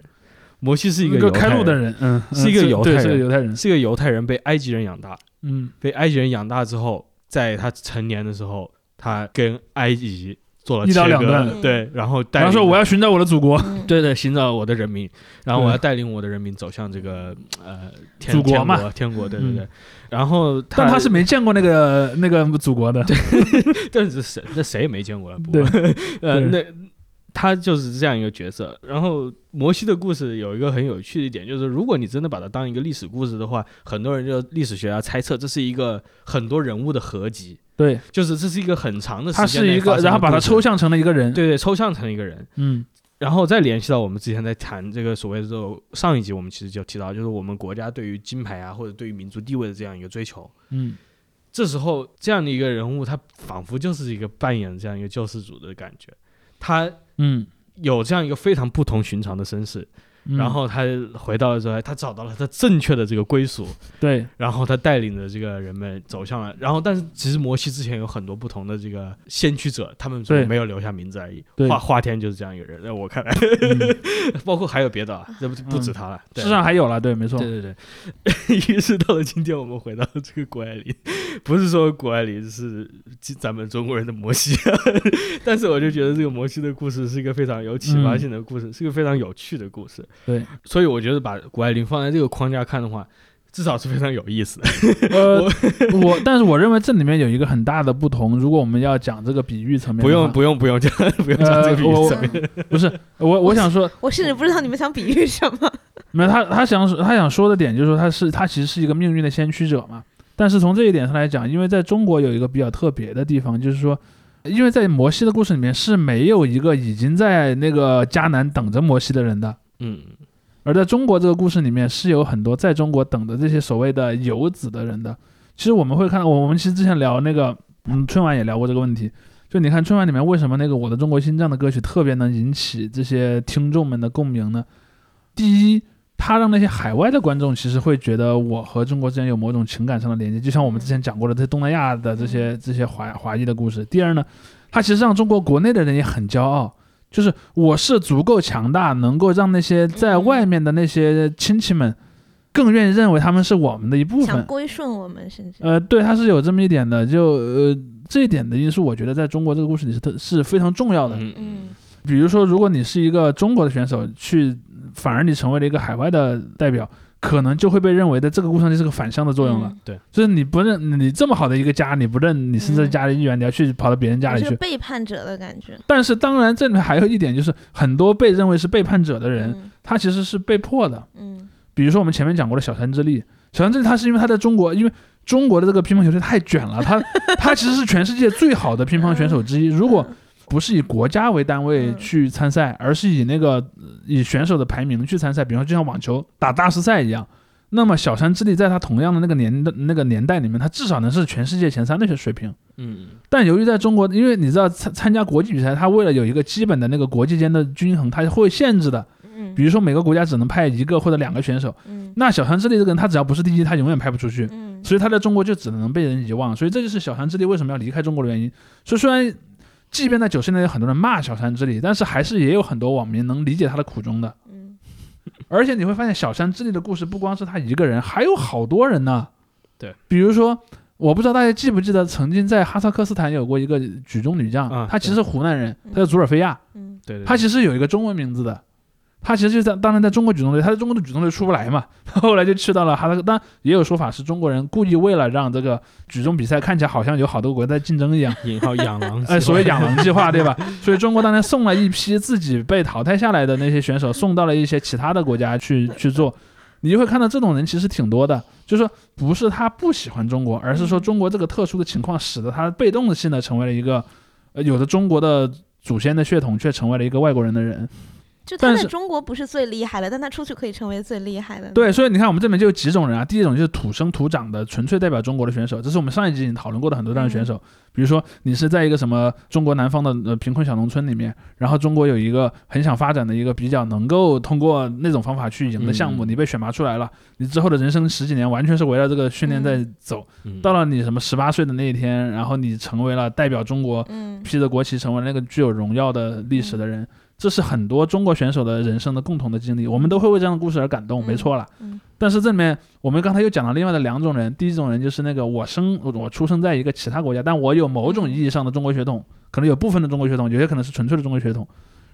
摩西是一个个开路的，人，嗯，是一个犹太人。是个犹太人，是个犹太人，被埃及人养大，嗯。被埃及人养大之后，在他成年的时候，他跟埃及做了一刀两断对，然后带然后说我要寻找我的祖国，嗯。对对，寻找我的人民，然后我要带领我的人民走向这个呃天祖国嘛天国，天国，对对嗯。对。然后他，但他是没见过那个那个祖国的，但是谁那谁也没见过了，不对。呃，那他就是这样一个角色。然后摩西的故事有一个很有趣的一点，就是如果你真的把它当一个历史故事的话，很多人就历史学家猜测这是一个很多人物的合集，对，就是这是一个很长的时他是一个，然后把它抽，象成了一个人，对对，抽象成一个人。嗯然后再联系到我们之前在谈这个所谓的这种上一集，我们其实就提到，就是我们国家对于金牌啊，或者对于民族地位的这样一个追求。嗯这时候，这样的一个人物，他仿佛就是一个扮演这样一个救世主的感觉，他嗯。有这样一个非常不同寻常的身世，嗯然后他回到了之后，他找到了他正确的这个归属，对然后他带领着这个人们走向了，然后但是其实摩西之前有很多不同的这个先驱者，他们没有留下名字而已。对华华天就是这样一个人，在我看来，嗯 包括还有别的啊，这不不止他了。对世上还有了，对，没错，对对对，于是到了今天，我们回到这个谷爱凌，不是说谷爱凌是咱们中国人的摩西，但是我就觉得这个摩西的故事是一个非常有启发性的故事，是一个非常有趣的故事。对，所以我觉得把谷爱凌放在这个框架看的话，至少是非常有意思的。呃，我但是我认为这里面有一个很大的不同，如果我们要讲这个比喻层面，不用不用不用讲，不用讲这个比喻层面。不是我我想说，我甚至不知道你们想比喻什么。没有他他想他想说的点就是说他是他其实是一个命运的先驱者嘛。但是从这一点上来讲，因为在中国有一个比较特别的地方，就是说，因为在摩西的故事里面是没有一个已经在那个迦南等着摩西的人的，嗯，而在中国这个故事里面是有很多在中国等着这些所谓的游子的人的。其实我们会看，我我们其实之前聊那个，嗯，春晚也聊过这个问题。就你看春晚里面为什么那个《我的中国心》这样的歌曲特别能引起这些听众们的共鸣呢？第一，它让那些海外的观众其实会觉得我和中国之间有某种情感上的连接，就像我们之前讲过的这些东南亚的这些这些华华裔的故事。第二呢，它其实让中国国内的人也很骄傲，就是我是足够强大，能够让那些在外面的那些亲戚们更愿意认为他们是我们的一部分。想归顺我们，甚至呃，对，他是有这么一点的，就呃这一点的因素，我觉得在中国这个故事里是特是非常重要的。嗯嗯比如说，如果你是一个中国的选手，去反而你成为了一个海外的代表，可能就会被认为的这个故事上就是个反向的作用了。嗯就是你不认你这么好的一个家，你不认你是这家的一员，你要去跑到别人家里去。是背叛者的感觉。但是当然，这里面还有一点就是，很多被认为是背叛者的人，嗯他其实是被迫的。嗯比如说我们前面讲过的小山之力，小山之力他是因为他在中国，因为中国的这个乒乓球队太卷了，他他 其实是全世界最好的乒乓选手之一。如果不是以国家为单位嗯去参赛，而是以那个呃以选手的排名去参赛，比方说就像网球打大师赛一样，那么小山智力在他同样的那个年的那个年代里面，他至少能是全世界前三的水平。嗯但由于在中国，因为你知道参参加国际比赛，他为了有一个基本的那个国际间的均衡，他会限制的。嗯比如说每个国家只能派一个或者两个选手，嗯那小山智力这个人，他只要不是第一，他永远派不出去。嗯所以他在中国就只能被人遗忘，所以这就是小山智力为什么要离开中国的原因。所以虽然即便在九十年代有很多人骂小山之力，但是还是也有很多网民能理解他的苦衷的。嗯而且你会发现，小山之力的故事不光是他一个人，还有好多人呢。对，比如说，我不知道大家记不记得，曾经在哈萨克斯坦有过一个举重女将，啊她其实是湖南人，嗯她叫祖尔菲亚，嗯对对，她其实有一个中文名字的。她其实就在当年在中国举重队，他在中国的举重队出不来嘛，后来就去到了哈萨克。当然也有说法是中国人故意为了让这个举重比赛看起来好像有好多国家在竞争一样，引号养狼，哎，所谓养狼计划，对吧？所以中国当年送了一批自己被淘汰下来的那些选手，送到了一些其他的国家去去做。你就会看到这种人其实挺多的，就是说不是他不喜欢中国，而是说中国这个特殊的情况使得他被动性的成为了一个，呃，有着中国的祖先的血统，却成为了一个外国人的人。就他在但是中国不是最厉害的，但他出去可以成为最厉害的。对，所以你看我们这边就有几种人啊。第一种就是土生土长的，纯粹代表中国的选手，这是我们上一集已经讨论过的很多这样的选手。比如说你是在一个什么中国南方的呃贫困小农村里面，然后中国有一个很想发展的一个比较能够通过那种方法去赢的项目，嗯你被选拔出来了，你之后的人生十几年完全是围绕这个训练在走。嗯到了你什么十八岁的那一天，然后你成为了代表中国嗯披着国旗成为那个具有荣耀的历史的人，这是很多中国选手的人生的共同的经历，我们都会为这样的故事而感动，嗯没错了。嗯但是这里面我们刚才又讲了另外的两种人，第一种人就是那个我生我我出生在一个其他国家，但我有某种意义上的中国血统，可能有部分的中国血统，有些可能是纯粹的中国血统。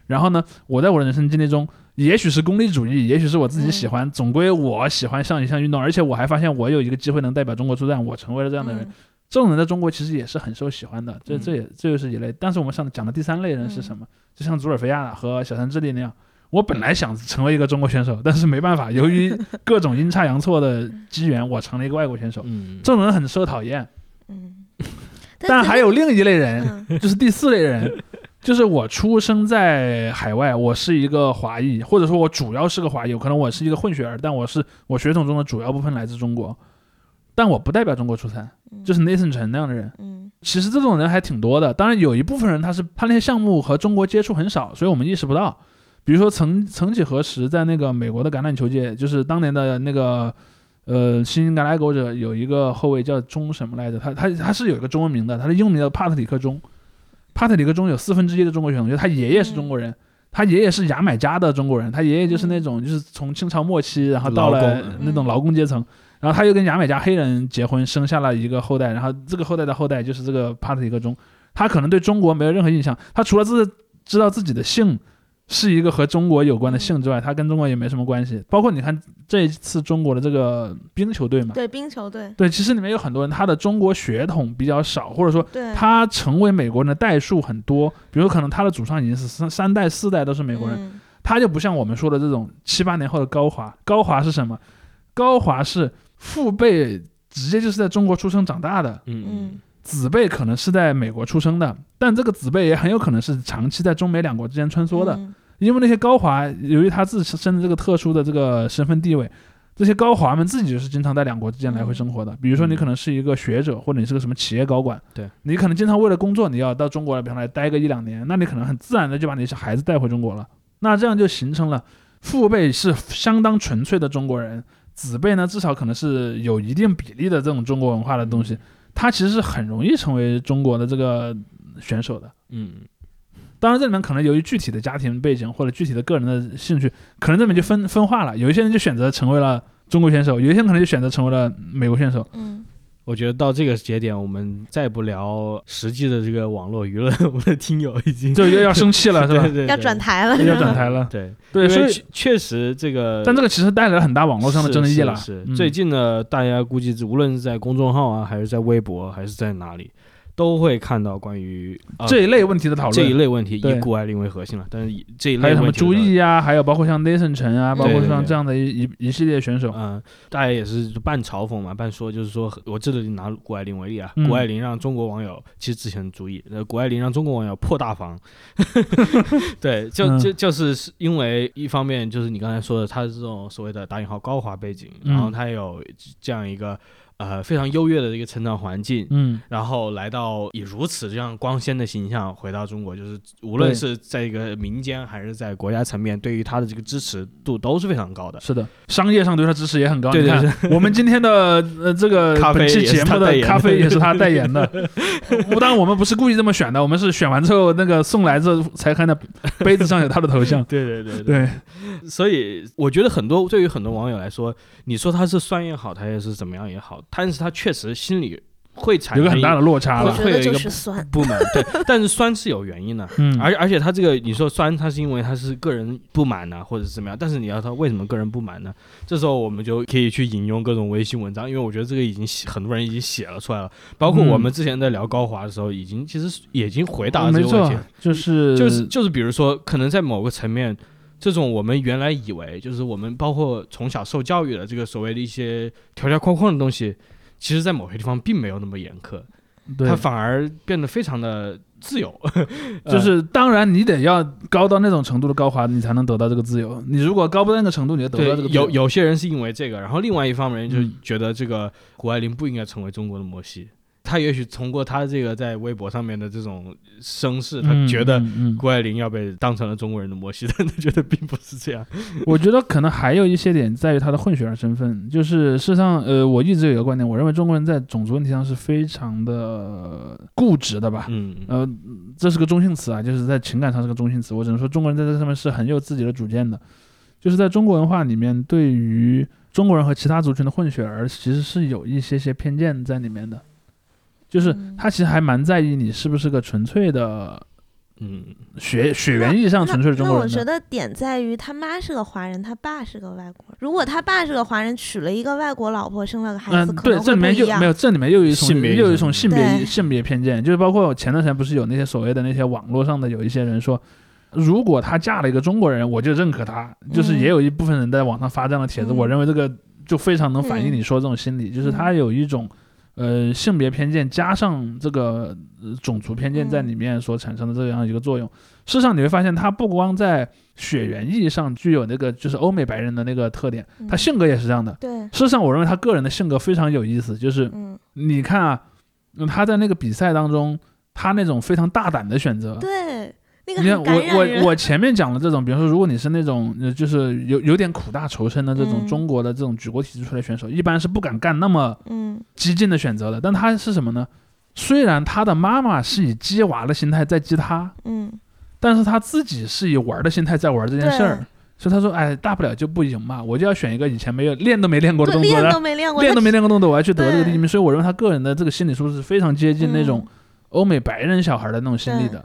然后呢，我在我的人生经历中，也许是功利主义，也许是我自己喜欢，总归我喜欢上一项运动，而且我还发现我有一个机会能代表中国出战，我成为了这样的人。嗯这种人在中国其实也是很受喜欢的，这嗯这也这就是一类。但是我们上讲的第三类人是什么？就像祖尔菲亚和小山智利那样，我本来想成为一个中国选手，但是没办法，由于 各种阴差阳错的机缘，我成了一个外国选手。嗯，这种人很受讨厌。嗯，但还有另一类人，嗯就是第四类人，就是我出生在海外，我是一个华裔，或者说我主要是个华裔，有可能我是一个混血儿，但我是我血统中的主要部分来自中国，但我不代表中国出赛，就是 Nathan 陈那样的人。嗯其实这种人还挺多的，当然有一部分人他是他那些项目和中国接触很少，所以我们意识不到。比如说曾曾几何时，在那个美国的橄榄球界，就是当年的那个呃新英格兰狗者有一个后卫叫钟什么来着？他他他是有一个中文名的，他的英文名叫帕特里克钟。帕特里克钟有四分之一的中国血统，就他爷爷是中国人，他爷爷是牙买加的中国人，他爷爷就是那种就是从清朝末期，然后到了那种劳工阶层，然后他又跟牙买加黑人结婚，生下了一个后代，然后这个后代的后代就是这个帕特里克中。他可能对中国没有任何印象，他除了自知道自己的姓是一个和中国有关的姓之外，他跟中国也没什么关系。包括你看这一次中国的这个冰球队嘛，对冰球队，对，其实里面有很多人他的中国血统比较少，或者说他成为美国人的代数很多，比如可能他的祖上已经是三三代四代都是美国人，嗯他就不像我们说的这种七八年后的高华。高华是什么？高华是父辈直接就是在中国出生长大的，嗯嗯。子辈可能是在美国出生的，但这个子辈也很有可能是长期在中美两国之间穿梭的，嗯。因为那些高华由于他自身的这个特殊的这个身份地位。这些高华们自己就是经常在两国之间来回生活的，比如说你可能是一个学者，或者你是个什么企业高管，对。你可能经常为了工作你要到中国来，比方来待个一两年，那你可能很自然的就把你小孩子带回中国了，那这样就形成了父辈是相当纯粹的中国人，子辈呢至少可能是有一定比例的这种中国文化的东西，他其实是很容易成为中国的这个选手的。嗯当然，这里面可能由于具体的家庭背景或者具体的个人的兴趣，可能这里面就分分化了。有一些人就选择成为了中国选手，有一些人可能就选择成为了美国选手。嗯我觉得到这个节点，我们再不聊实际的这个网络舆论，我们的听友已经就又要生气了，是吧对？对对要转台了，要转台了。对对，所以确确实这个，但这个其实带来了很大网络上的争议了。是最近呢，大家估计无论是在公众号啊，还是在微博，还是在哪里，都会看到关于、呃、这一类问题的讨论。这一论，类问题以谷爱凌为核心了。但是以这一类还有什么朱毅啊，还有包括像 Nathan 陈啊，包括像这样的一一一系列选手。嗯、大家也是半嘲讽嘛，半说就是说，我这里拿谷爱凌为例啊，嗯。谷爱凌让中国网友其实之前注意，呃，谷爱凌让中国网友破大防，对，就嗯。就就是是因为一方面就是你刚才说的，他是这种所谓的打引号高华背景，嗯。然后他有这样一个呃非常优越的一个成长环境，嗯，然后来到以如此这样光鲜的形象回到中国，就是无论是在一个民间还是在国家层面，对于他的这个支持度都是非常高的。是的，商业上对他支持也很高。对对你看，我们今天的呃这个咖啡本期节目的咖啡也是他代言的。不当然我们不是故意这么选的，我们是选完之后那个送来之后才看到杯子上有他的头像。对对对对，所以我觉得很多对于很多网友来说，你说他是酸也好，他也是怎么样也好，但是他确实心里会产生有个很大的落差我了。觉得就会有一个酸，不满，对，但是酸是有原因的。嗯，而而且他这个你说酸，他是因为他是个人不满呢、或者是怎么样？但是你要他为什么个人不满呢？这时候我们就可以去引用各种微信文章，因为我觉得这个已经写很多人已经写了出来了，包括嗯我们之前在聊高华的时候，已经其实已经回答了这个问题。，就是就是就是比如说，可能在某个层面，这种我们原来以为就是我们包括从小受教育的这个所谓的一些条条框框的东西，其实在某些地方并没有那么严苛，对它，反而变得非常的自由。就是当然你得要高到那种程度的高华，你才能得到这个自由。你如果高不到那个程度，你就得不到这个，自由有有些人是因为这个，然后另外一方面就嗯觉得这个谷爱凌不应该成为中国的摩西。他也许通过他这个在微博上面的这种声势，他嗯觉得谷爱凌要被当成了中国人的摩西，但他觉得并不是这样。我觉得可能还有一些点在于他的混血儿身份，就是事实上，呃，我一直有一个观点，我认为中国人在种族问题上是非常的固执的吧。嗯呃，这是个中性词啊，就是在情感上是个中性词。我只能说中国人在这上面是很有自己的主见的，就是在中国文化里面，对于中国人和其他族群的混血儿，其实是有一些些偏见在里面的。就是嗯。他其实还蛮在意你是不是个纯粹的嗯，血血缘意义上纯粹的中那我觉国人的。得点在于他妈是个华人，他爸是个外国人。如果他爸是个华人，娶了一个外国老婆，生了个孩子，嗯，对，可能就没有，这里面又有一种性别又有一种性别性别偏见，就是包括前段时间不是有那些所谓的那些网络上的有一些人说，如果她嫁了一个中国人，我就认可她，就是嗯。也有一部分人在网上发这样的帖子，嗯。我认为这个就非常能反映嗯你说这种心理，就是他有一种。呃，性别偏见加上这个、呃种族偏见在嗯。里面所产生的这样一个作用，事实上你会发现，他不光在血缘意义上具有那个就是欧美白人的那个特点，他嗯。性格也是这样的。对，事实上，我认为他个人的性格非常有意思，就是嗯，你看啊，嗯他在那个比赛当中，他那种非常大胆的选择，对，那个你看。我我我前面讲的这种，比如说，如果你是那种呃就是有有点苦大仇深的这种嗯中国的这种举国体制出来选手，一般是不敢干那么嗯激进的选择的。但他是什么呢？虽然他的妈妈是以鸡娃的心态在激他，嗯但是他自己是以玩的心态在玩这件事儿，所以他说：“哎，大不了就不赢嘛，我就要选一个以前没有练都没练过的动作的都没练过，练都没练过动作，我要去得这个第一名，所以我认为他个人的这个心理素质是非常接近那种嗯欧美白人小孩的那种心理的。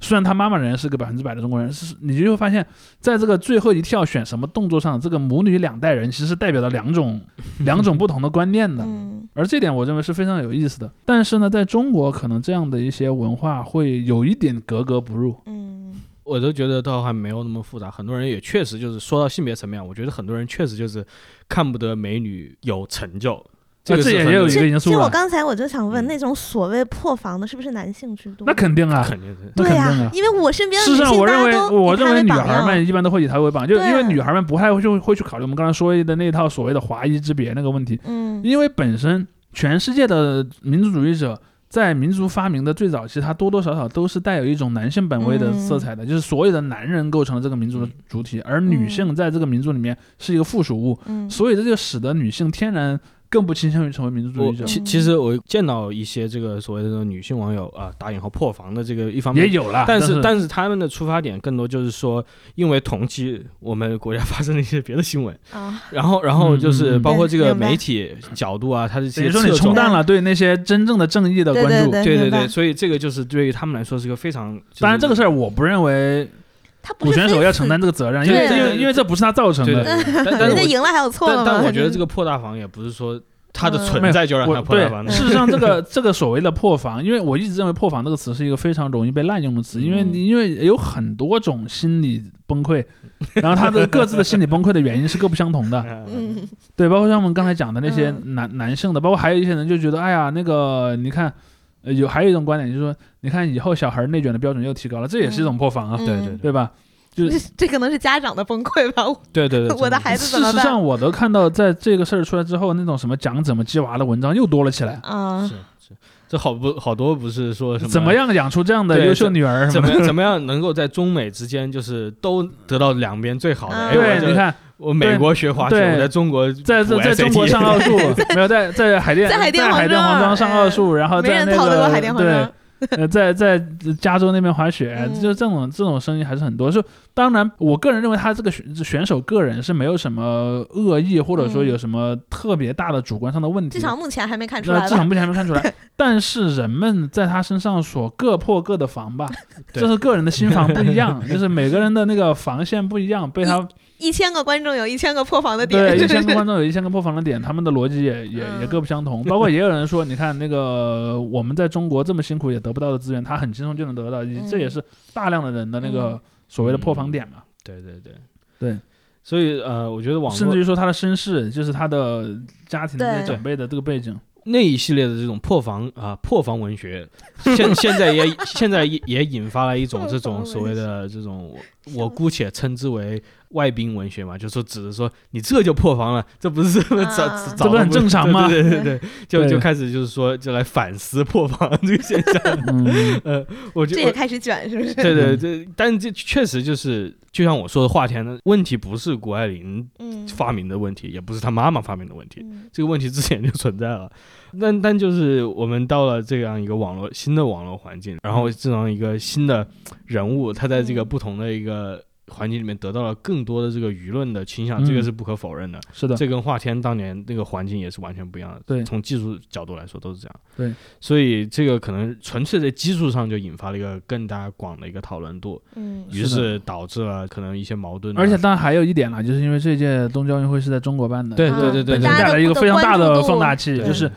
虽然他妈妈仍然是个百分之百的中国人，是你就会发现，在这个最后一跳选什么动作上，这个母女两代人其实代表了两种 两种不同的观念的。嗯而这点我认为是非常有意思的。但是呢，在中国可能这样的一些文化会有一点格格不入。嗯我都觉得倒还没有那么复杂，很多人也确实就是说到性别层面，我觉得很多人确实就是看不得美女有成就，这个这也也有一个因素了其实我刚才我就想问，嗯那种所谓破防的，是不是男性居多？那肯定啊，肯定是。对呀、啊。因为我身边的事实上，女性我认为我认为女孩样们一般都会以他为榜，就因为女孩们不太会去会去考虑我们刚才说的那套所谓的华夷之别那个问题，嗯因为本身全世界的民族主义者在民族发明的最早期，它多多少少都是带有一种男性本位的色彩的，就是所有的男人构成了这个民族的主体，而女性在这个民族里面是一个附属物，嗯所以这就使得女性天然更不倾向于成为民族主义者。其其实我见到一些这个所谓的这种女性网友啊，打引号破防的这个一方面也有了，但是是但是他们的出发点更多就是说，因为同期我们国家发生了一些别的新闻，啊，然后然后就是包括这个媒体角度啊，它的这些说你，冲淡了对那些真正的正义的关注。对对对对，所以这个就是对于他们来说是个非常，就是当然，这个事儿我不认为他不是古选手要承担这个责任，因为对因为因为这不是他造成对对的。对，但但是我人家赢了还有错了吗？但但我觉得就是这个破大防也不是说它的嗯存在就让它我对破大防，的，事实上，这个这个所谓的破防，因为我一直认为“破防”这个词是一个非常容易被滥用的词，因为嗯因为有很多种心理崩溃，然后他的各自的心理崩溃的原因是各不相同的。对，包括像我们刚才讲的那些嗯男男性的，包括还有一些人就觉得，哎呀，那个你看，呃有还有一种观点就是说，你看以后小孩内卷的标准又提高了，这也是一种破防啊，嗯对对对对吧？就是这可能是家长的崩溃吧。我对对对，我的孩子怎么办事实上，我都看到在这个事儿出来之后，那种什么讲怎么鸡娃的文章又多了起来。啊是，是，这好不好多不是说什么怎么样养出这样的对优秀女儿？怎么什么？样怎么样能够在中美之间就是都得到两边最好的？嗯哎，我对，就你看，我美国学滑雪，我在中国在在在中国上奥数，没有在在海淀在海淀黄庄上奥数，然后在那个对 在在加州那边滑雪，嗯。就是这种这种声音还是很多。就当然，我个人认为他这个选选手个人是没有什么恶意，或者说嗯。有什么特别大的主观上的问题。至少目前还没看出来至少目前还没看出来，但是人们在他身上所各破各的防吧，对这是个人的心防不一样，就是每个人的那个防线不一样，被他一千个观众有一千个破防的点，对 一千个观众有一千个破防的点，他们的逻辑也也也嗯各不相同。包括也有人说，你看那个我们在中国这么辛苦也得不到的资源，他很轻松就能得到，嗯。这也是大量的人的那个所谓的破防点嘛。对对对。对，所以呃，我觉得网甚至于说他的身世，就是他的家庭的这些对长辈的这个背景。那一系列的这种破防啊、破防文学，现现在也现在也也引发了一种这种所谓的这种我 我姑且称之为外宾文学嘛，就说指着说你这就破防了，这不是 早早啊早这不很正常吗？对对对对，就对。就开始就是说就来反思破防这个现象。嗯，呃，我觉得这也开始卷，是不是？对对对，但这确实就是，就像我说的，华田的问题不是谷爱凌嗯，发明的问题，也不是他妈妈发明的问题，嗯。这个问题之前就存在了。但但就是我们到了这样一个网络新的网络环境，然后这样一个新的人物，他在这个嗯。不同的一个环境里面得到了更多的这个舆论的倾向，嗯这个是不可否认的。是的，这跟华天当年那个环境也是完全不一样的。对从技术角度来说都是这样。对，所以这个可能纯粹在技术上就引发了一个更大广的一个讨论度，嗯于是导致了可能一些矛盾啊。而且当然还有一点啦，就是因为这届东京奥运会是在中国办的，啊对对对对带来一个非常大的放大器，就是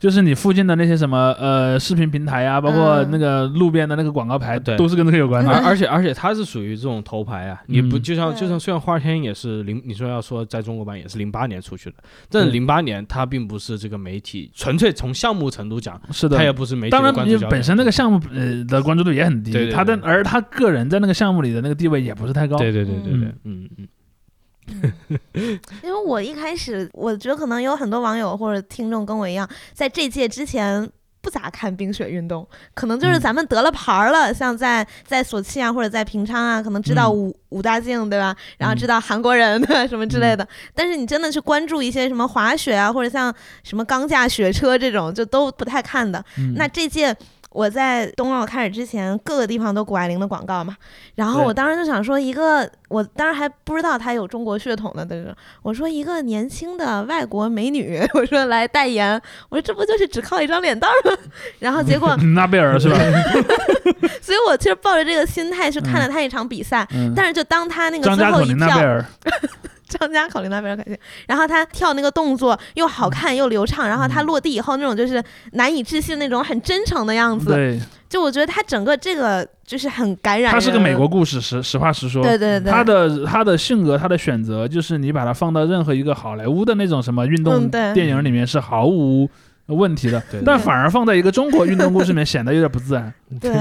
就是你附近的那些什么呃视频平台啊，包括嗯那个路边的那个广告牌，对。都是跟这个有关而的。而且而且它是属于这种头牌啊，你不嗯就像对就像虽然花天也是零，你说要说在中国版也是零八年出去的，但是零八年它并不是这个媒体纯粹从项目程度讲，是的。它也，不是媒体当然的关注焦点。你本身那个项目呃的关注度也很低，对对对他的而他个人在那个项目里的那个地位也不是太高。对对对对对嗯，嗯嗯 因为我一开始我觉得可能有很多网友或者听众跟我一样，在这届之前不咋看冰雪运动，可能就是嗯。咱们得了牌儿了，像在在索契啊或者在平昌啊，可能知道嗯。武、武大靖对吧？然后嗯。知道韩国人对吧？什么之类的。但是你真的去关注一些什么滑雪啊，或者像什么钢架雪车这种，就都不太看的。嗯。那这届我在冬奥开始之前，各个地方都谷爱凌的广告嘛，然后我当时就想说，一个我当时还不知道她有中国血统的这个，我说一个年轻的外国美女，我说来代言，我说这不就是只靠一张脸蛋儿吗？然后结果，纳贝尔是吧？所以我其实抱着这个心态去看了她一场比赛，嗯，但是就当她那个最后一跳，林纳贝尔，张家口令，那非常感谢，然后他跳那个动作又好看又流畅，然后她嗯落地以后那种就是难以置信那种很真诚的样子，对，就我觉得他整个这个就是很感染。他是个美国故事，实实话实说。对对对，他的他的性格，他的选择，就是你把他放到任何一个好莱坞的那种什么运动电影里面是毫无问题的，对但反而放在一个中国运动故事里面显得有点不自然。对，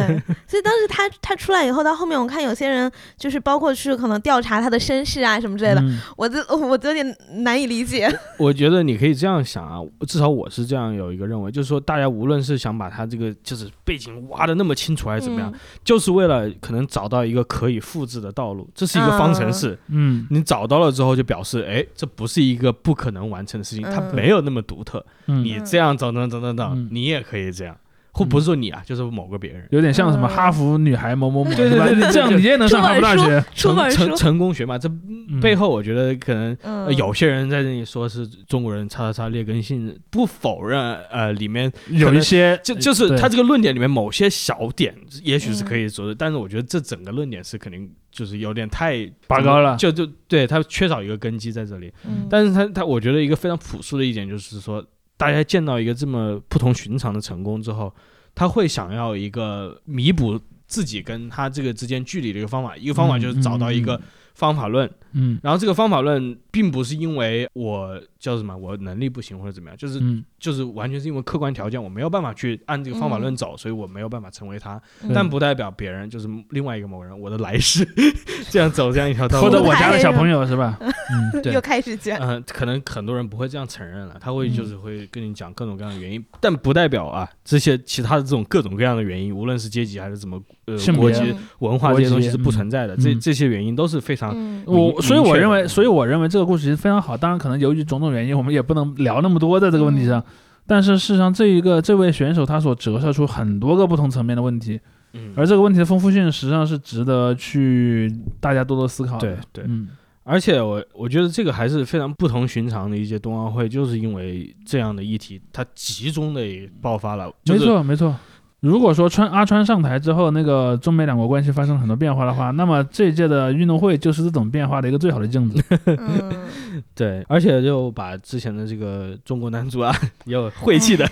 所以当时他他出来以后，到后面我看有些人就是包括去可能调查他的身世啊什么之类的，嗯我就我就有点难以理解。我觉得你可以这样想啊，至少我是这样有一个认为，就是说大家无论是想把他这个就是背景挖的那么清楚还是怎么样，嗯就是为了可能找到一个可以复制的道路，这是一个方程式。嗯你找到了之后，就表示，哎，这不是一个不可能完成的事情，它嗯没有那么独特。嗯，你这样走等等等等嗯，你也可以这样，或不是说你啊，就是某个别人。有点像什么嗯。哈佛女孩某某某，对对对对这样你也能上哈佛大学。成成，成功学嘛，这嗯。背后我觉得可能有些人在这里说是中国人叉叉叉劣根性，不否认呃里面有一些就就是他这个论点里面某些小点也许是可嗯。以说的，但是我觉得这整个论点是肯定就是有点太拔高了就就对他缺少一个根基在这里。嗯。但是他他我觉得一个非常朴素的一点就是说，大家见到一个这么不同寻常的成功之后，他会想要一个弥补自己跟他这个之间距离的一个方法，一个方法就是找到一个方法论，嗯然后这个方法论并不是因为我叫什么我能力不行或者怎么样，就是嗯。就是完全是因为客观条件我没有办法去按这个方法论走，所以我没有办法成为他，嗯。但不代表别人就是另外一个某人我的来世 这样走这样一条道路，或者我家的小，朋友是吧？嗯，对。又开始讲。嗯、可能很多人不会这样承认了，他会嗯。就是会跟你讲各种各样的原因，但不代表啊这些其他的这种各种各样的原因，无论是阶级还是怎么呃国籍、文化这些东西是不存在的，这嗯。这些原因都是非常嗯。我所以我认为，所以我认为这个故事其实非常好。当然，可能由于种种原因，我们也不能聊那么多在这个问题上。但是事实上，这一个这位选手他所折射出很多个不同层面的问题，嗯而这个问题的丰富性实际上是值得去大家多多思考的。对对，嗯而且我我觉得这个还是非常不同寻常的一届冬奥会，就是因为这样的议题，它集中的爆发了。就是、没，错没错。如果说川阿川上台之后，那个中美两国关系发生了很多变化的话，那么这一届的运动会就是这种变化的一个最好的镜子。嗯，对，而且就把之前的这个中国男足啊，也有晦气的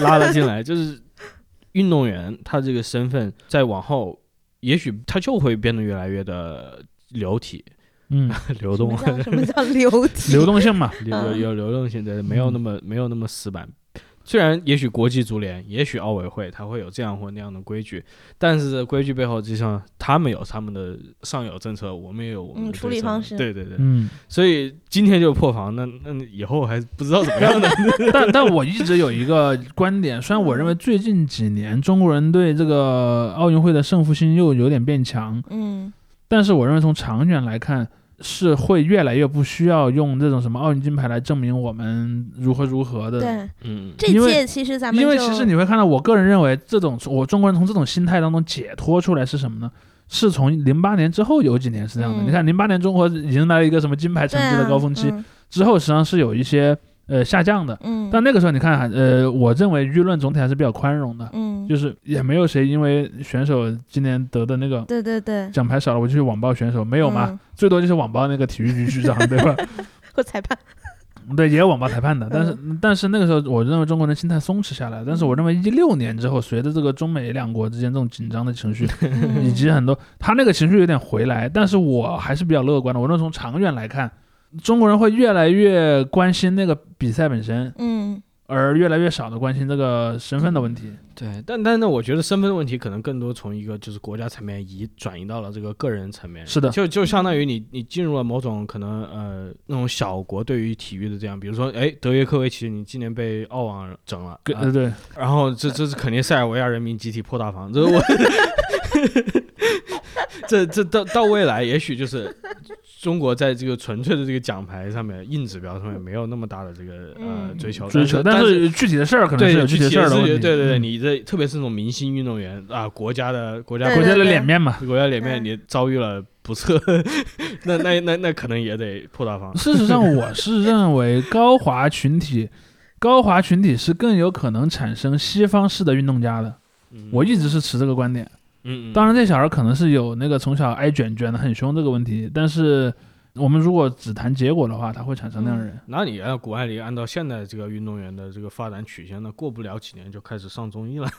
拉了进来，就是运动员他这个身份再往后，也许他就会变得越来越的流体、嗯，流动、什么叫什么叫流体？流动性嘛，有有流动性的，没有那么没有那么死板。虽然也许国际足联，也许奥委会，他会有这样或那样的规矩，但是规矩背后，实际上他们有他们的上有政策，我们也有我们的嗯处理方式对对对，嗯。所以今天就破防，那那以后还不知道怎么样呢。但但我一直有一个观点，虽然我认为最近几年中国人对这个奥运会的胜负心又有点变强，嗯但是我认为从长远来看，是会越来越不需要用这种什么奥运金牌来证明我们如何如何的。对，嗯，这因为届其实咱们因为其实你会看到，我个人认为这种我中国人从这种心态当中解脱出来是什么呢？是从零八年之后有几年是这样的。嗯你看零八年中国迎来了一个什么金牌成绩的高峰期，嗯之后实际上是有一些呃下降的。嗯，但那个时候你看，呃，我认为舆论总体还是比较宽容的，嗯，就是也没有谁因为选手今年得的那个对对对，奖牌少了，我就去网暴选手，没有嘛，嗯？最多就是网暴那个体育局局长，对吧？或裁判，对，也有网暴裁判的，但是、但是那个时候，我认为中国人心态松弛下来，但是我认为一六年之后，随着这个中美两国之间这种紧张的情绪，嗯以及很多他那个情绪有点回来，但是我还是比较乐观的。我认为从长远来看，中国人会越来越关心那个比赛本身，嗯而越来越少的关心这个身份的问题。对，但但呢，我觉得身份的问题可能更多从一个就是国家层面移转移到了这个个人层面。是的就就相当于你你进入了某种可能呃那种小国对于体育的这样，比如说哎德约科维奇，你今年被澳网整了，对对，然后这这是肯定塞尔维亚人民集体破大防，这我 这这到到未来也许就是中国在这个纯粹的这个奖牌上面硬指标上面没有那么大的这个呃嗯追求，追求，但但是具体的事儿可能是有具体的事儿的问题。对对对，嗯你这特别是那种明星运动员啊，国家的国家国家的脸面嘛。国家脸面你遭遇了不测，那那那那可能也得破大防。事实上，我是认为高华群体，高华群体是更有可能产生西方式的运动家的。嗯我一直是持这个观点。嗯嗯，当然，这小孩可能是有那个从小挨卷卷的很凶这个问题，但是我们如果只谈结果的话，他会产生那样的人。那你按谷爱凌按照现在这个运动员的这个发展曲线，呢过不了几年就开始上综艺了。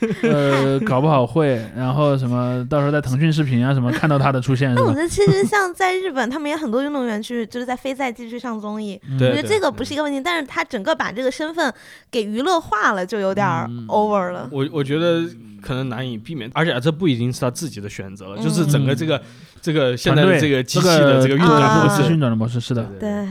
呃，搞不好会，然后什么到时候在腾讯视频啊什么看到他的出现那我觉？得其实像在日本，他们也很多运动员去就是在非赛季去上综艺，嗯我觉得这个不是一个问题，但是他整个把这个身份给娱乐化了，就有点儿嗯 over 了。我我觉得可能难以避免，而且这不已经是他自己的选择了，就是整个这个这个现在的这个机器的这个运啊转模式个资。讯转的模式是的。对，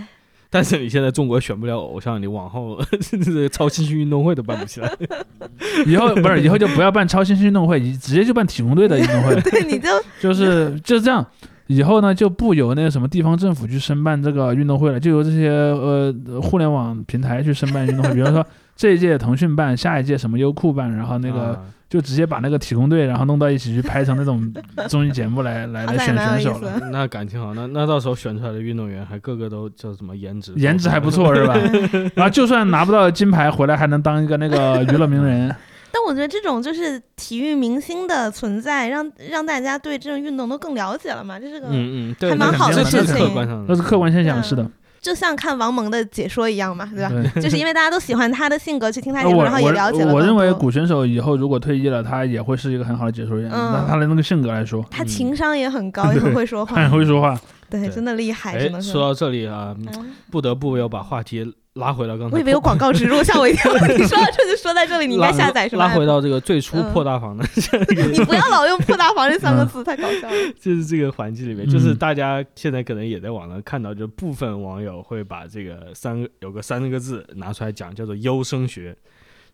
但是你现在中国选不了偶像，你往后 这个超新星运动会都办不起来。以后不是以后就不要办超新星运动会，你直接就办体工队的运动会，对，你就就是就是这样。以后呢，就不由那个什么地方政府去申办这个运动会了，就由这些呃互联网平台去申办运动会。比如说这一届腾讯办，下一届什么优酷办，然后那个、啊就直接把那个体工队，然后弄到一起去拍成那种 综艺节目来来来选选手了。那感情好，那那到时候选出来的运动员还个个都叫什么颜值？颜值还不。错是吧？然后就算拿不到金牌，回来还能当一个那个娱乐名人。但我觉得这种就是体育明星的存在，让让大家对这种运动都更了解了嘛，这是个、嗯嗯，对，还蛮好的这是事情客观上的。那是客观现象，嗯是的。就像看王蒙的解说一样嘛，对吧？对。就是因为大家都喜欢他的性格，去听他呃解说，然后也了解了我我认为古选手以后如果退役了，他也会是一个很好的解说员。嗯那他的那个性格来说，他情商也很高，也很会说话，很 会说话。对，真的厉害，哎，说。到这里啊，嗯不得不要把话题拉回到刚才。我以为有广告植入，吓我一跳。你说到这就说在这里，你应该下载什么拉回到这个最初嗯破大防的，你不要老用“破大防”这三个字，太搞笑了。就是这个环境里面，嗯就是大家现在可能也在网上看到，就部分网友会把这个三个有个三个字拿出来讲，叫做优生学。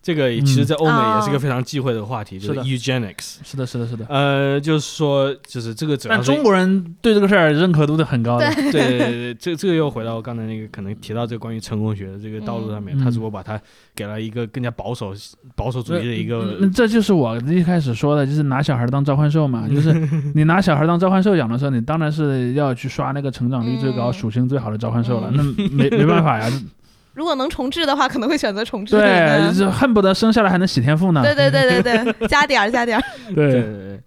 这个其实，在欧美也是个非常忌讳的话题，就是 eugenics。是的，是的，是的。呃，就是说，就是这个主要但中国人对这个事儿认可度是很高的。对对对对对，这这个又回到刚才那个可能提到这个关于成功学的这个道路上面，嗯他如果把它给了一个更加保守保守主义的一个嗯这就是我一开始说的，就是拿小孩当召唤兽嘛。就是你拿小孩当召唤兽养的时候，你当然是要去刷那个成长率最高、嗯属性最好的召唤兽了。嗯那没没办法呀，如果能重置的话，可能会选择重置。对，嗯就恨不得生下来还能洗天赋呢。对对对对对，加点儿加点儿。对对对对，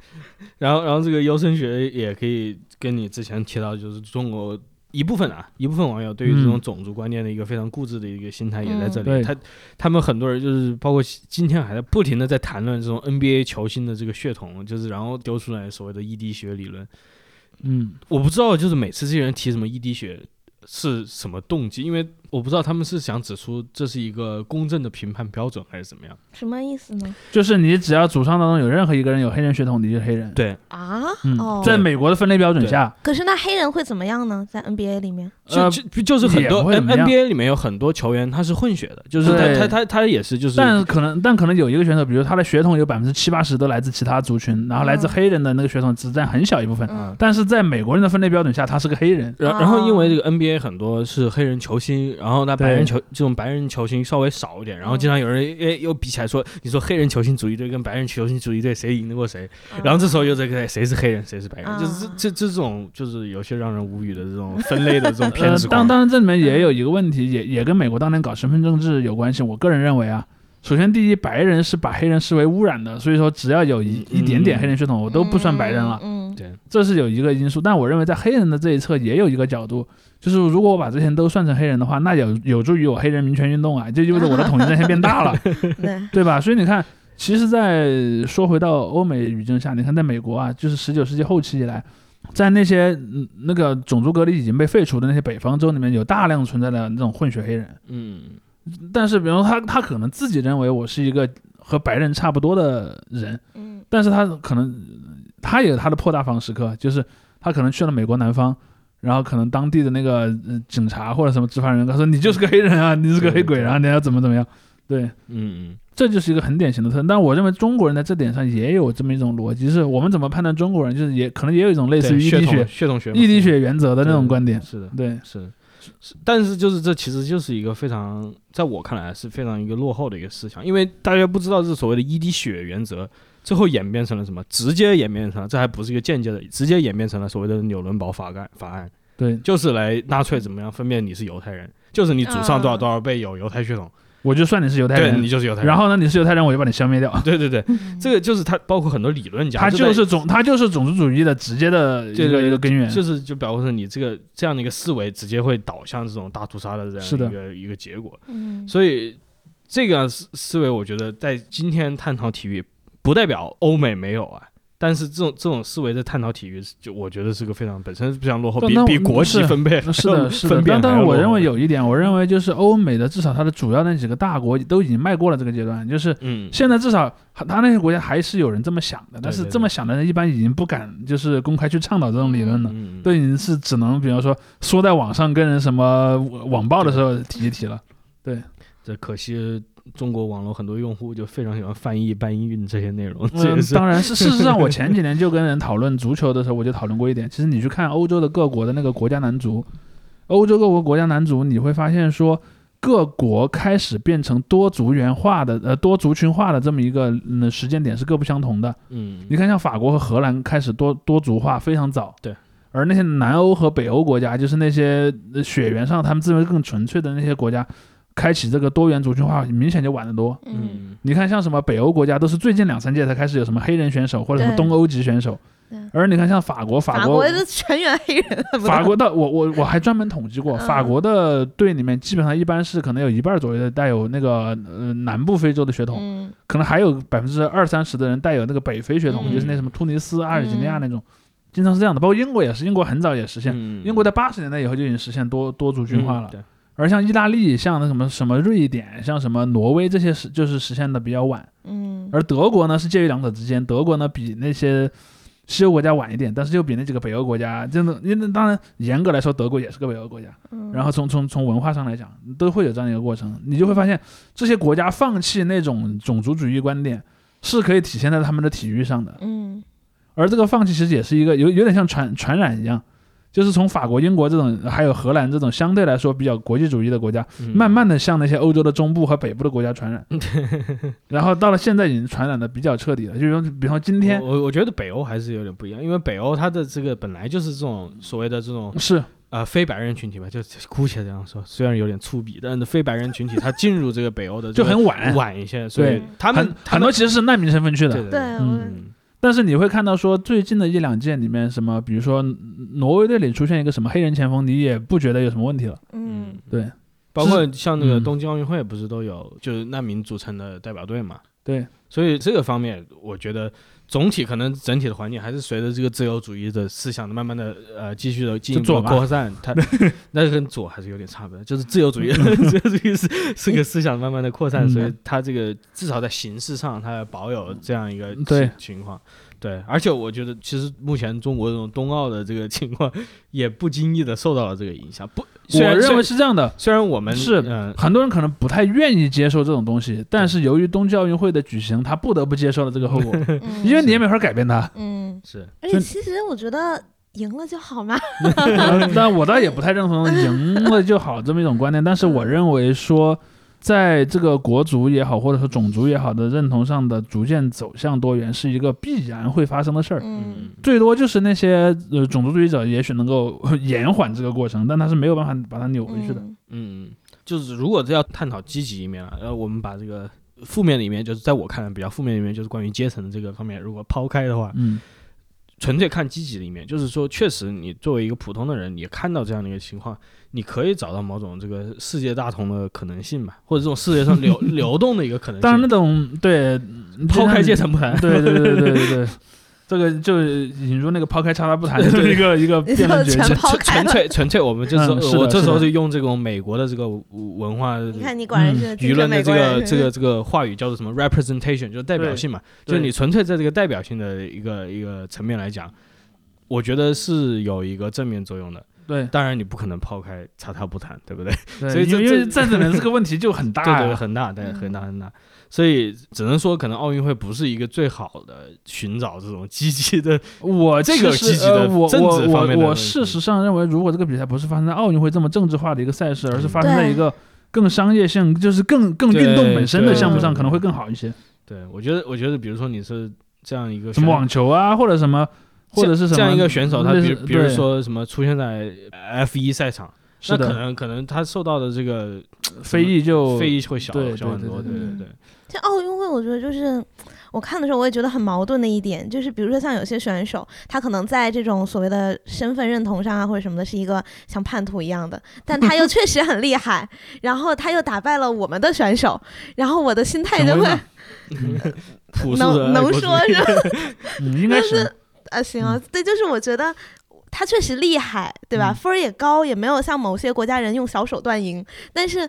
然后然后这个优生学也可以跟你之前提到，就是中国一部分啊，一部分网友对于这种嗯种族观念的一个非常固执的一个心态也在这里。对他他们很多人就是包括今天还在不停的在谈论这种 NBA 球星的这个血统，就是然后丢出来所谓的 ED 血理论。嗯，我不知道，就是每次这些人提什么 ED 血是什么动机，因为我不知道他们是想指出这是一个公正的评判标准还是怎么样。什么意思呢？就是你只要祖上当中有任何一个人有黑人血统，你就是黑人。对，啊？嗯哦，在美国的分类标准下，可是那黑人会怎么样呢？在 NBA 里面？呃就就就是很多 NBA 里面有很多球员他是混血的，就是他他他他也是就是，但可能但可能有一个选手，比如他的血统有百分之七八十都来自其他族群，然后来自嗯黑人的那个血统只占很小一部分。嗯，但是在美国人的分类标准下，他是个黑人。然然后因为哦这个 NBA 很多是黑人球星，然后那白人球这种白人球星稍微少一点，然后经常有人诶又比起来说，你说黑人球星主义队跟白人球星主义队谁赢得过谁？然后这时候又在看谁是黑人谁是白人，啊就是这这这种就是有些让人无语的这种分类的这种偏 呃执，狂。当当然这里面也有一个问题，也也跟美国当年搞身份政治有关系。我个人认为啊，首先第一，白人是把黑人视为污染的，所以说只要有一嗯一点点黑人血统，我都不算白人了。嗯，对，这是有一个因素，但我认为在黑人的这一侧也有一个角度，就是如果我把这些人都算成黑人的话，那有有助于我黑人民权运动啊，就意味着我的统治战线变大了，嗯对，吧？所以你看，其实，在说回到欧美语境下，你看在美国啊，就是十九世纪后期以来，在那些嗯那个种族隔离已经被废除的那些北方州里面，有大量存在的那种混血黑人。嗯，但是比如说他他可能自己认为我是一个和白人差不多的人，嗯。但是他可能他也有他的破大防时刻，就是他可能去了美国南方。然后可能当地的那个、呃、警察或者什么执法人员，他说你就是个黑人啊，你是个黑鬼，然后你要怎么怎么样，对，嗯嗯，这就是一个很典型的特征。但我认为中国人在这点上也有这么一种逻辑，是我们怎么判断中国人，就是也可能也有一种类似于血统滴血、统学嘛一滴血原则的那种观点。是的，对，是是，但是就是这其实就是一个非常，在我看来是非常一个落后的一个思想，因为大家不知道这所谓的一滴血原则，最后演变成了什么？直接演变成了，这还不是一个间接的，直接演变成了所谓的纽伦堡法案法案，对，就是来纳粹怎么样分辨你是犹太人，就是你祖上多少啊多少辈有犹太血统，我就算你是犹太对人你，就是犹太人。然后呢，你是犹太人，我就把你消灭掉。对对对，嗯。这个就是他包括很多理论家，他就是种，他就是种族主义的直接的一个一个根源。就是就表示你这个这样的一个思维，直接会导向这种大屠杀的这是的。样一个一个结果。嗯。所以这个思思维，我觉得在今天探讨体育，不代表欧美没有啊。但是这种这种思维在探讨体育，就我觉得是个非常本身非常落后，比比国籍是分配是的，是的，分但但是我认为有一点，我认为就是欧美的至少它的主要那几个大国都已经迈过了这个阶段，就是嗯现在至少他他那些国家还是有人这么想的，但是对对这么想的人一般已经不敢就是公开去倡导这种理论了，嗯都已经是只能比方说说在网上跟人什么网暴的时候提一提了。对这可惜中国网络很多用户就非常喜欢翻译搬运这些内容，这嗯当然是。事实上，我 前几年就跟人讨论足球的时候，我就讨论过一点。其实你去看欧洲的各国的那个国家男足，欧洲各国国家男足，你会发现说，各国开始变成多族源化的，呃，多族群化的这么一个嗯时间点是各不相同的。嗯你看，像法国和荷兰开始多多族化非常早，对。而那些南欧和北欧国家，就是那些呃血缘上他们自认为更纯粹的那些国家，开启这个多元族群化明显就晚得多。你看，像什么北欧国家，都是最近两三届才开始有什么黑人选手或者什么东欧籍选手对。而你看，像法国，法法国，是全员黑人，法国的，我我我还专门统计过，嗯。法国的队里面基本上一般是可能有一半左右的带有那个呃南部非洲的血统，嗯。可能还有百分之二三十的人带有那个北非血统，嗯。就是那什么突尼斯、阿尔及利亚那种，经常是这样的。包括英国也是，英国很早也实现，嗯。英国在八十年代以后就已经实现多多族群化了。对而像意大利、像那什么什么瑞典、像什么挪威这些是就是实现的比较晚。嗯而德国呢是介于两者之间，德国呢比那些西欧国家晚一点，但是又比那几个北欧国家，真的，因为当然严格来说，德国也是个北欧国家。嗯，然后从从从文化上来讲，都会有这样一个过程，你就会发现这些国家放弃那种种族主义观点，是可以体现在他们的体育上的。嗯而这个放弃其实也是一个有有点像传传染一样。就是从法国、英国这种，还有荷兰这种相对来说比较国际主义的国家，嗯。慢慢的向那些欧洲的中部和北部的国家传染，然后到了现在已经传染的比较彻底了。就是说，比方今天我我觉得北欧还是有点不一样，因为北欧它的这个本来就是这种所谓的这种是。呃非白人群体吧，就姑且这样说，虽然有点粗鄙，但是非白人群体他进入这个北欧的就很晚，晚一些，所以他们很很多其实是难民身份去的。对对对，嗯。我嗯但是你会看到说，最近的一两届里面，什么比如说挪威队里出现一个什么黑人前锋，你也不觉得有什么问题了。嗯。对。包括像那个嗯。东京奥运会不是都有就是难民组成的代表队嘛，对，所以这个方面我觉得总体可能整体的环境还是随着这个自由主义的思想的慢慢的呃继续的进一步扩散，它 那跟左还是有点差别的，就是自由主义，自由主义是是个思想慢慢的扩散，嗯所以它这个至少在形式上它保有这样一个情情况。对，而且我觉得，其实目前中国这种冬奥的这个情况，也不经意的受到了这个影响。不，我认为是这样的。虽然我们是嗯，很多人可能不太愿意接受这种东西，但是由于冬季奥运会的举行，他不得不接受了这个后果，嗯因为你也没法改变他。嗯，是而且其实我觉得赢了就好嘛。但我倒也不太认同赢了就好这么一种观念，但是我认为说，在这个国族也好，或者说种族也好的认同上的逐渐走向多元，是一个必然会发生的事儿。嗯最多就是那些呃种族主义者也许能够 延缓这个过程，但他是没有办法把它扭回去的。嗯嗯，就是如果这要探讨积极一面了，然后我们把这个负面的一面，就是在我看来比较负面的一面，就是关于阶层的这个方面，如果抛开的话，嗯纯粹看积极的一面，就是说，确实你作为一个普通的人，你看到这样的一个情况，你可以找到某种这个世界大同的可能性吧，或者这种世界上流 流动的一个可能性。当然那种对抛开阶层不谈，对对对对对对，这个就引入那个抛开叉叉不谈的一个 一个辩论全。抛开了。纯 粹纯粹，我们这时候、嗯是我这时候就用这种美国的这个文化你看，你果然是舆论的这个这个这个话语叫做什么？representation，就是代表性嘛，就是你纯粹在这个代表性的一个一个层面来讲，我觉得是有一个正面作用的。对当然你不可能抛开叉叉不谈，对不对？对，所以这因为因为这个问题就很大对对，很大，对，嗯很大很大。所以只能说，可能奥运会不是一个最好的寻找这种积极的，我这个 积极的呃我政治我方面的问题我我事实上认为，如果这个比赛不是发生在奥运会这么政治化的一个赛事，而是发生在一个更商业性，就是更更运动本身的项目上，可能会更好一些。对我觉得，我觉得，比如说你是这样一个什么网球啊，或者什么，或者是什么这样一个选手，他比如比如说什么出现在 F 一赛场，那可能可能他受到的这个 非议就非议会小对小很多，对对对对对。对。这奥运会，我觉得就是我看的时候，我也觉得很矛盾的一点，就是比如说像有些选手，他可能在这种所谓的身份认同上啊，或者什么的，是一个像叛徒一样的，但他又确实很厉害，然后他又打败了我们的选手，然后我的心态就会 能能说是 应该是啊，行啊，对，就是我觉得。他确实厉害，对吧？嗯分儿也高，也没有像某些国家人用小手段赢。但是，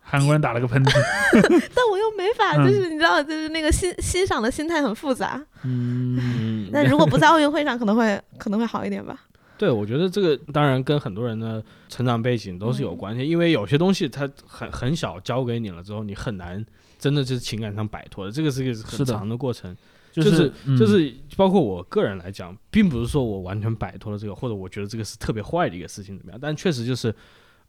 韩国人打了个喷嚏。但我又没法，嗯就是你知道，就是那个欣欣赏的心态很复杂。嗯，嗯，那如果不在奥运会上，可能会可能会好一点吧。对，我觉得这个当然跟很多人的成长背景都是有关系，因为有些东西他很很小教给你了之后，你很难真的就是情感上摆脱的，这个是一个很长的过程。就就是嗯就是包括我个人来讲，并不是说我完全摆脱了这个，或者我觉得这个是特别坏的一个事情怎么样，但确实就是。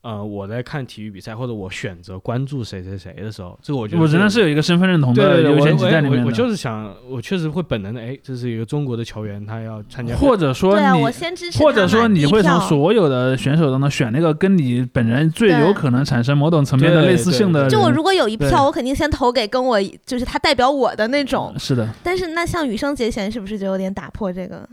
呃，我在看体育比赛，或者我选择关注谁谁谁的时候，这个我觉得我仍然是有一个身份认同的对对对，我优先级在里面。我我我就是想，我确实会本能的，哎，这是一个中国的球员，他要参加，或者说对啊，你我先支持或者说你会从所有的选手当中选那个跟你本人最有可能产生某种层面的类似性的。就我如果有一票，我肯定先投给跟我就是他代表我的那种。是的，但是那像羽生结弦是不是就有点打破这个？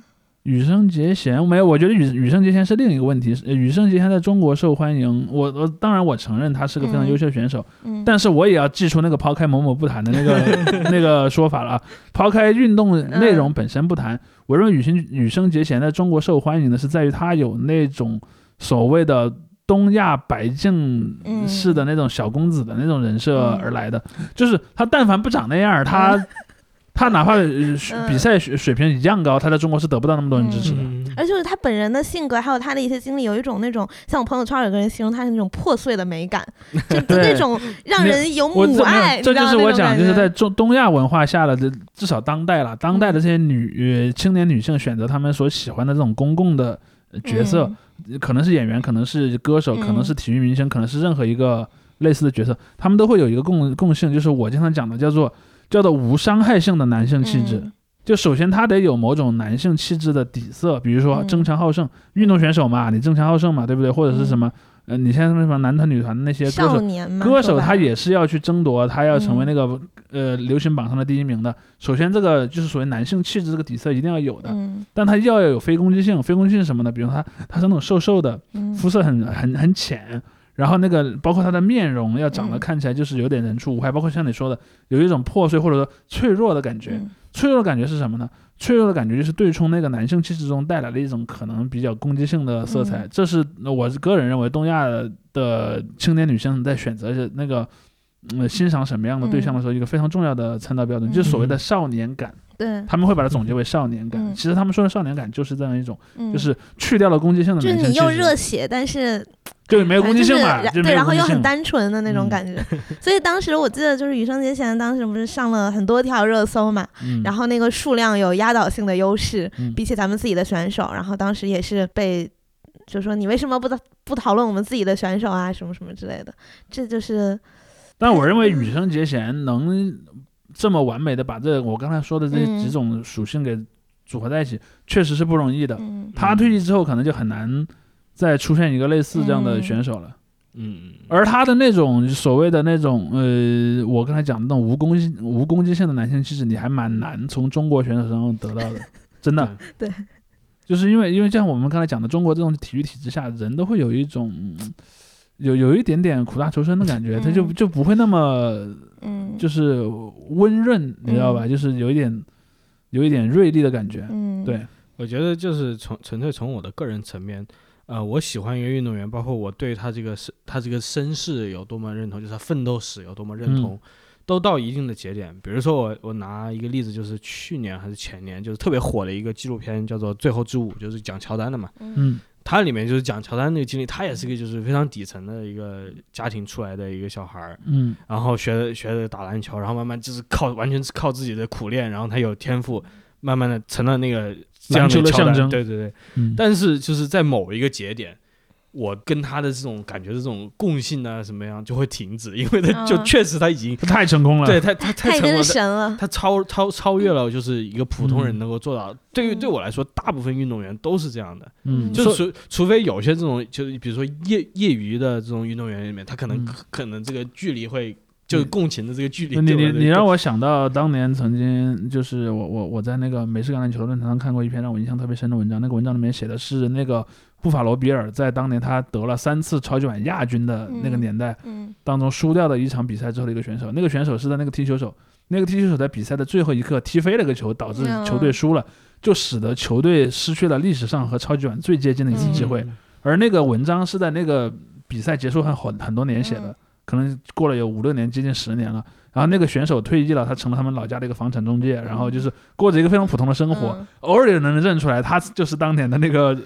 羽生结弦没有，我觉得羽羽生结弦是另一个问题。羽生结弦在中国受欢迎，我我当然我承认他是个非常优秀的选手，但是我也要记出那个抛开某某不谈的那个那个说法了。抛开运动内容本身不谈，我认为羽生羽生结弦在中国受欢迎的是在于他有那种所谓的。东亚白净式的那种小公子的那种人设而来的，就是他但凡不长那样，他他哪怕呃水比赛水水平一样高，他在中国是得不到那么多人支持的。嗯。而且就是他本人的性格，还有他的一些经历，有一种那种像我朋友圈有个人形容他是那种破碎的美感，就就那种让人有母爱，这就是我讲，就是在中东亚文化下的，这至少当代了，当代的这些女、呃青年女性选择她们所喜欢的这种公共的呃角色，可能是演员，可能是歌手，嗯。可能是体育明星，可能是任何一个类似的角色，他们都会有一个共共性，就是我经常讲的叫做叫做无伤害性的男性气质。嗯就首先他得有某种男性气质的底色，比如说嗯争强好胜，运动选手嘛，你争强好胜嘛，对不对？或者是什么，呃，你现在什么男团、女团的那些歌手，歌手他也是要去争夺，他要成为嗯那个、呃流行榜上的第一名的。首先，这个就是属于男性气质这个底色一定要有的，嗯但他要有非攻击性。非攻击性什么呢？比如他他是那种瘦瘦的，嗯肤色很很很浅，然后那个包括他的面容要长得嗯看起来就是有点人畜无害，包括像你说的有一种破碎或者说脆弱的感觉。嗯脆弱的感觉是什么呢？脆弱的感觉就是对冲那个男性气质中带来的一种可能比较攻击性的色彩。嗯这是我个人认为东亚的青年女性在选择那个。呃，欣赏什么样的对象的时候，一个非常重要的参照标准，嗯就是所谓的少年感。对，他们会把它总结为少年感。嗯其实他们说的少年感就是这样一种，嗯就是去掉了攻击性的就是你又热血，但是就没有攻击性嘛，就是对，然后又很。单纯的那种嗯感觉。所以当时我记得就是羽生结弦当时不是上了很多条热搜嘛，嗯，然后那个数量有压倒性的优势，嗯比起咱们自己的选手，然后当时也是被就说你为什么不不讨论我们自己的选手啊，什么什么之类的，这就是但我认为羽生结弦能这么完美的把这我刚才说的这嗯几种属性给组合在一起，确实是不容易的。嗯他退役之后，可能就很难再出现一个类似这样的嗯选手了。嗯，而他的那种所谓的那种呃，我刚才讲的那种无攻击无攻击性的男性气质，你还蛮难从中国选手身上得到的，真的。对，就是因为因为像我们刚才讲的，中国这种体育体制下，人都会有一种。嗯有有一点点苦大仇深的感觉，他就嗯就不会那么嗯就是温润，你知道吧？就是有一点有一点锐利的感觉。嗯嗯，对，我觉得就是从纯粹从我的个人层面，呃，我喜欢一个运动员，包括我对他这个身他这个身世有多么认同，就是他奋斗史有多么认同，都到一定的节点。比如说我我拿一个例子，就是去年还是前年，就是特别火的一个纪录片，叫做《最后之舞》，就是讲乔丹的嘛。嗯它里面就是讲乔丹那个经历，他也是个就是非常底层的一个家庭出来的一个小孩儿，嗯然后学着学着打篮球，然后慢慢就是靠完全是靠自己的苦练，然后他有天赋，慢慢的成了那个篮球的象征。对对对，嗯，但是就是在某一个节点，我跟他的这种感觉的这种共性啊什么样就会停止，因为他就嗯确实他已经、他太成功了，对他他太成功了。神了。他超超超越了，就是一个普通人嗯。能够做到。对于嗯。对我来说，大部分运动员都是这样的，嗯，就就是除除非有些这种，就是比如说业业余的这种运动员里面，他可能、可能这个距离会，就是共情的这个距离你你你让我想到当年曾经就是我我我在那个美式橄榄球论坛上看过一篇让我印象特别深的文章，那个文章里面写的是那个布法罗比尔在当年他得了三次超级碗亚军的那个嗯年代嗯。当中输掉的一场比赛之后的一个选手，那个选手是在那个踢球手，那个踢球手在比赛的最后一刻踢飞了个球，导致嗯。球队输了，就使得球队失去了历史上和超级碗最接近的一次机会。嗯。而那个文章是在那个比赛结束后很很多年写的。嗯，可能过了有五六年，接近十年了。然后那个选手退役了，他成了他们老家的一个房产中介，然后就是过着一个非常普通的生活，嗯。偶尔也能认出来他就是当年的那个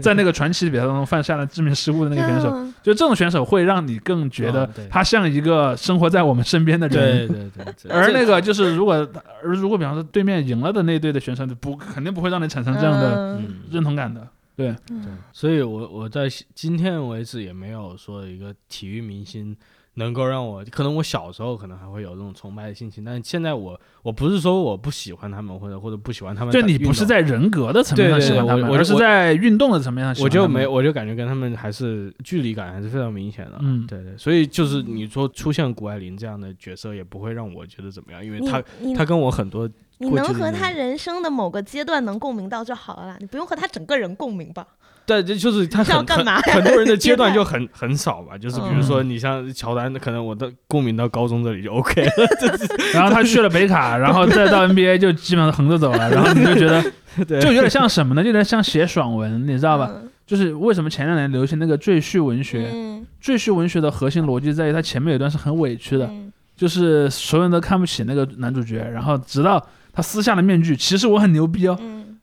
在那个传奇比赛当中犯下了致命失误的那个选手。嗯。就这种选手会让你更觉得他像一个生活在我们身边的人。对对对对，而那个就是，如果而如果比方说对面赢了的那队的选手，就不肯定不会让你产生这样的认同感的。对，对，所以我我在今天为止也没有说一个体育明星能够让我，可能我小时候可能还会有这种崇拜的心情，但是现在我我不是说我不喜欢他们或者或者不喜欢他们就你不是在人格的层面上喜欢他们，我我而是在运动的层面上喜欢他们我就没，我就感觉跟他们还是距离感还是非常明显的。嗯对对，所以就是你说出现谷爱凌这样的角色，也不会让我觉得怎么样，因为你她你她跟我很多你能和他人生的某个阶段能共鸣到就好了啦，你不用和他整个人共鸣吧？对，这就是他很干嘛很很多人的阶段就很很少吧，就是比如说你像乔丹，可能我的共鸣到高中这里就 OK 了。然后他去了北卡，然后再到 NBA 就基本上横着走了，然后你就觉得 就有点像什么呢？就有点像写爽文，你知道吧？嗯？就是为什么前两年流行那个赘婿文学？嗯，赘婿文学的核心逻辑在于他前面有一段是很委屈的，嗯就是所有人都看不起那个男主角，然后直到他撕下了面具，其实我很牛逼哦。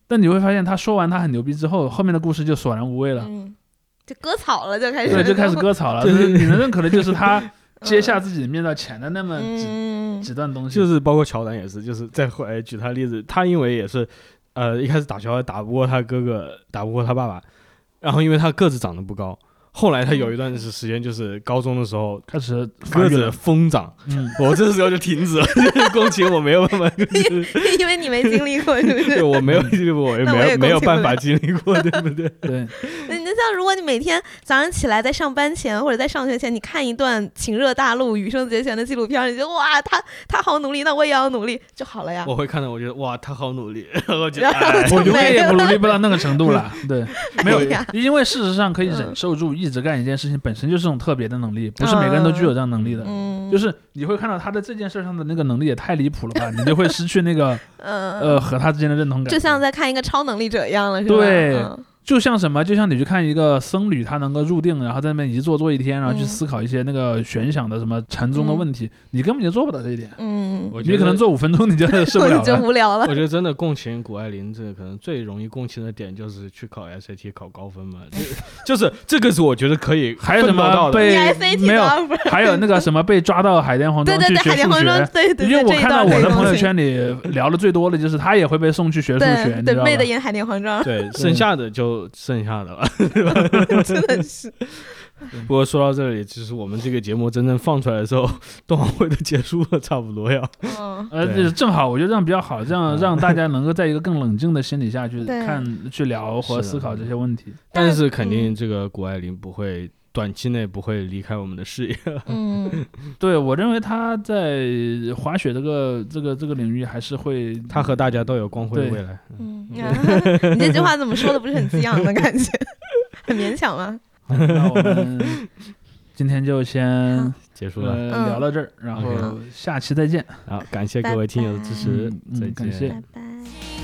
嗯但你会发现，他说完他很牛逼之后，后面的故事就索然无味了，嗯，就割草了，就开始。对，就开始割草了。就是你能认可的就是他 接下自己面到前的那么几、嗯。几段东西，就是包括乔丹也是，就是再后来举他例子，他因为也是，呃，一开始打球打不过他哥哥，打不过他爸爸，然后因为他个子长得不高，后来他有一段是时间就是高中的时候开始发个子。疯长，嗯，我这时候就停止了，就是共情我没有办法，就是 因为你没经历过，对不对是？我没有经历过我也没有办法经历过，对不对？对，像如果你每天早上起来在上班前或者在上学前，你看一段情热大陆、羽生结弦的纪录片，你觉得哇，他他好努力，那我也要努力就好了呀。我会看到，我觉得哇，他好努力，然后觉得我永远也不努力不到那个程度了。对，没有哎，因为事实上可以嗯忍受住一直干一件事情，本身就是种特别的能力，不是每个人都具有这样能力的。嗯，就是你会看到他在这件事上的那个能力也太离谱了吧，你就会失去那个 呃呃和他之间的认同感。就像在看一个超能力者一样了，是吧？对嗯就像什么，就像你去看一个僧侣，他能够入定，然后在那边一坐坐一天，然后去嗯思考一些那个玄想的什么禅宗的问题，你根本就做不到这一点。嗯，我觉得你可能坐五分钟你就受不了了。无聊了。我。觉得真的共情谷爱凌，这个可能最容易共情的点就是去考 SAT 考高分嘛，就 就是这个是我觉得可以还有什么被没有还有那个什么被抓到海淀黄对对 对，庄去学数海淀黄庄学，，对对对，因为我这一看到我的朋友圈里聊的最多的就是他也会被送去学数学，对你知道吧？对妹的演海淀黄庄，对，剩下的就剩下的了。真的是。不过说到这里，其实我们这个节目真正放出来的时候，冬奥会都结束了，差不多要。嗯，呃，就是正好，我觉得这样比较好，这样嗯让大家能够在一个更冷静的心理下去对看、去聊和思考这些问题。但是肯定这个谷爱凌不会短期内不会离开我们的视野。嗯，对我认为他在滑雪这个这个这个领域还是会，他和大家都有光辉的未来。嗯，你这句话怎么说的不是很激昂的感觉，很勉强吗？好那我们今天就先结束了，聊到这儿，然后下期再见。好，感谢各位听友的支持再见。感谢。拜拜。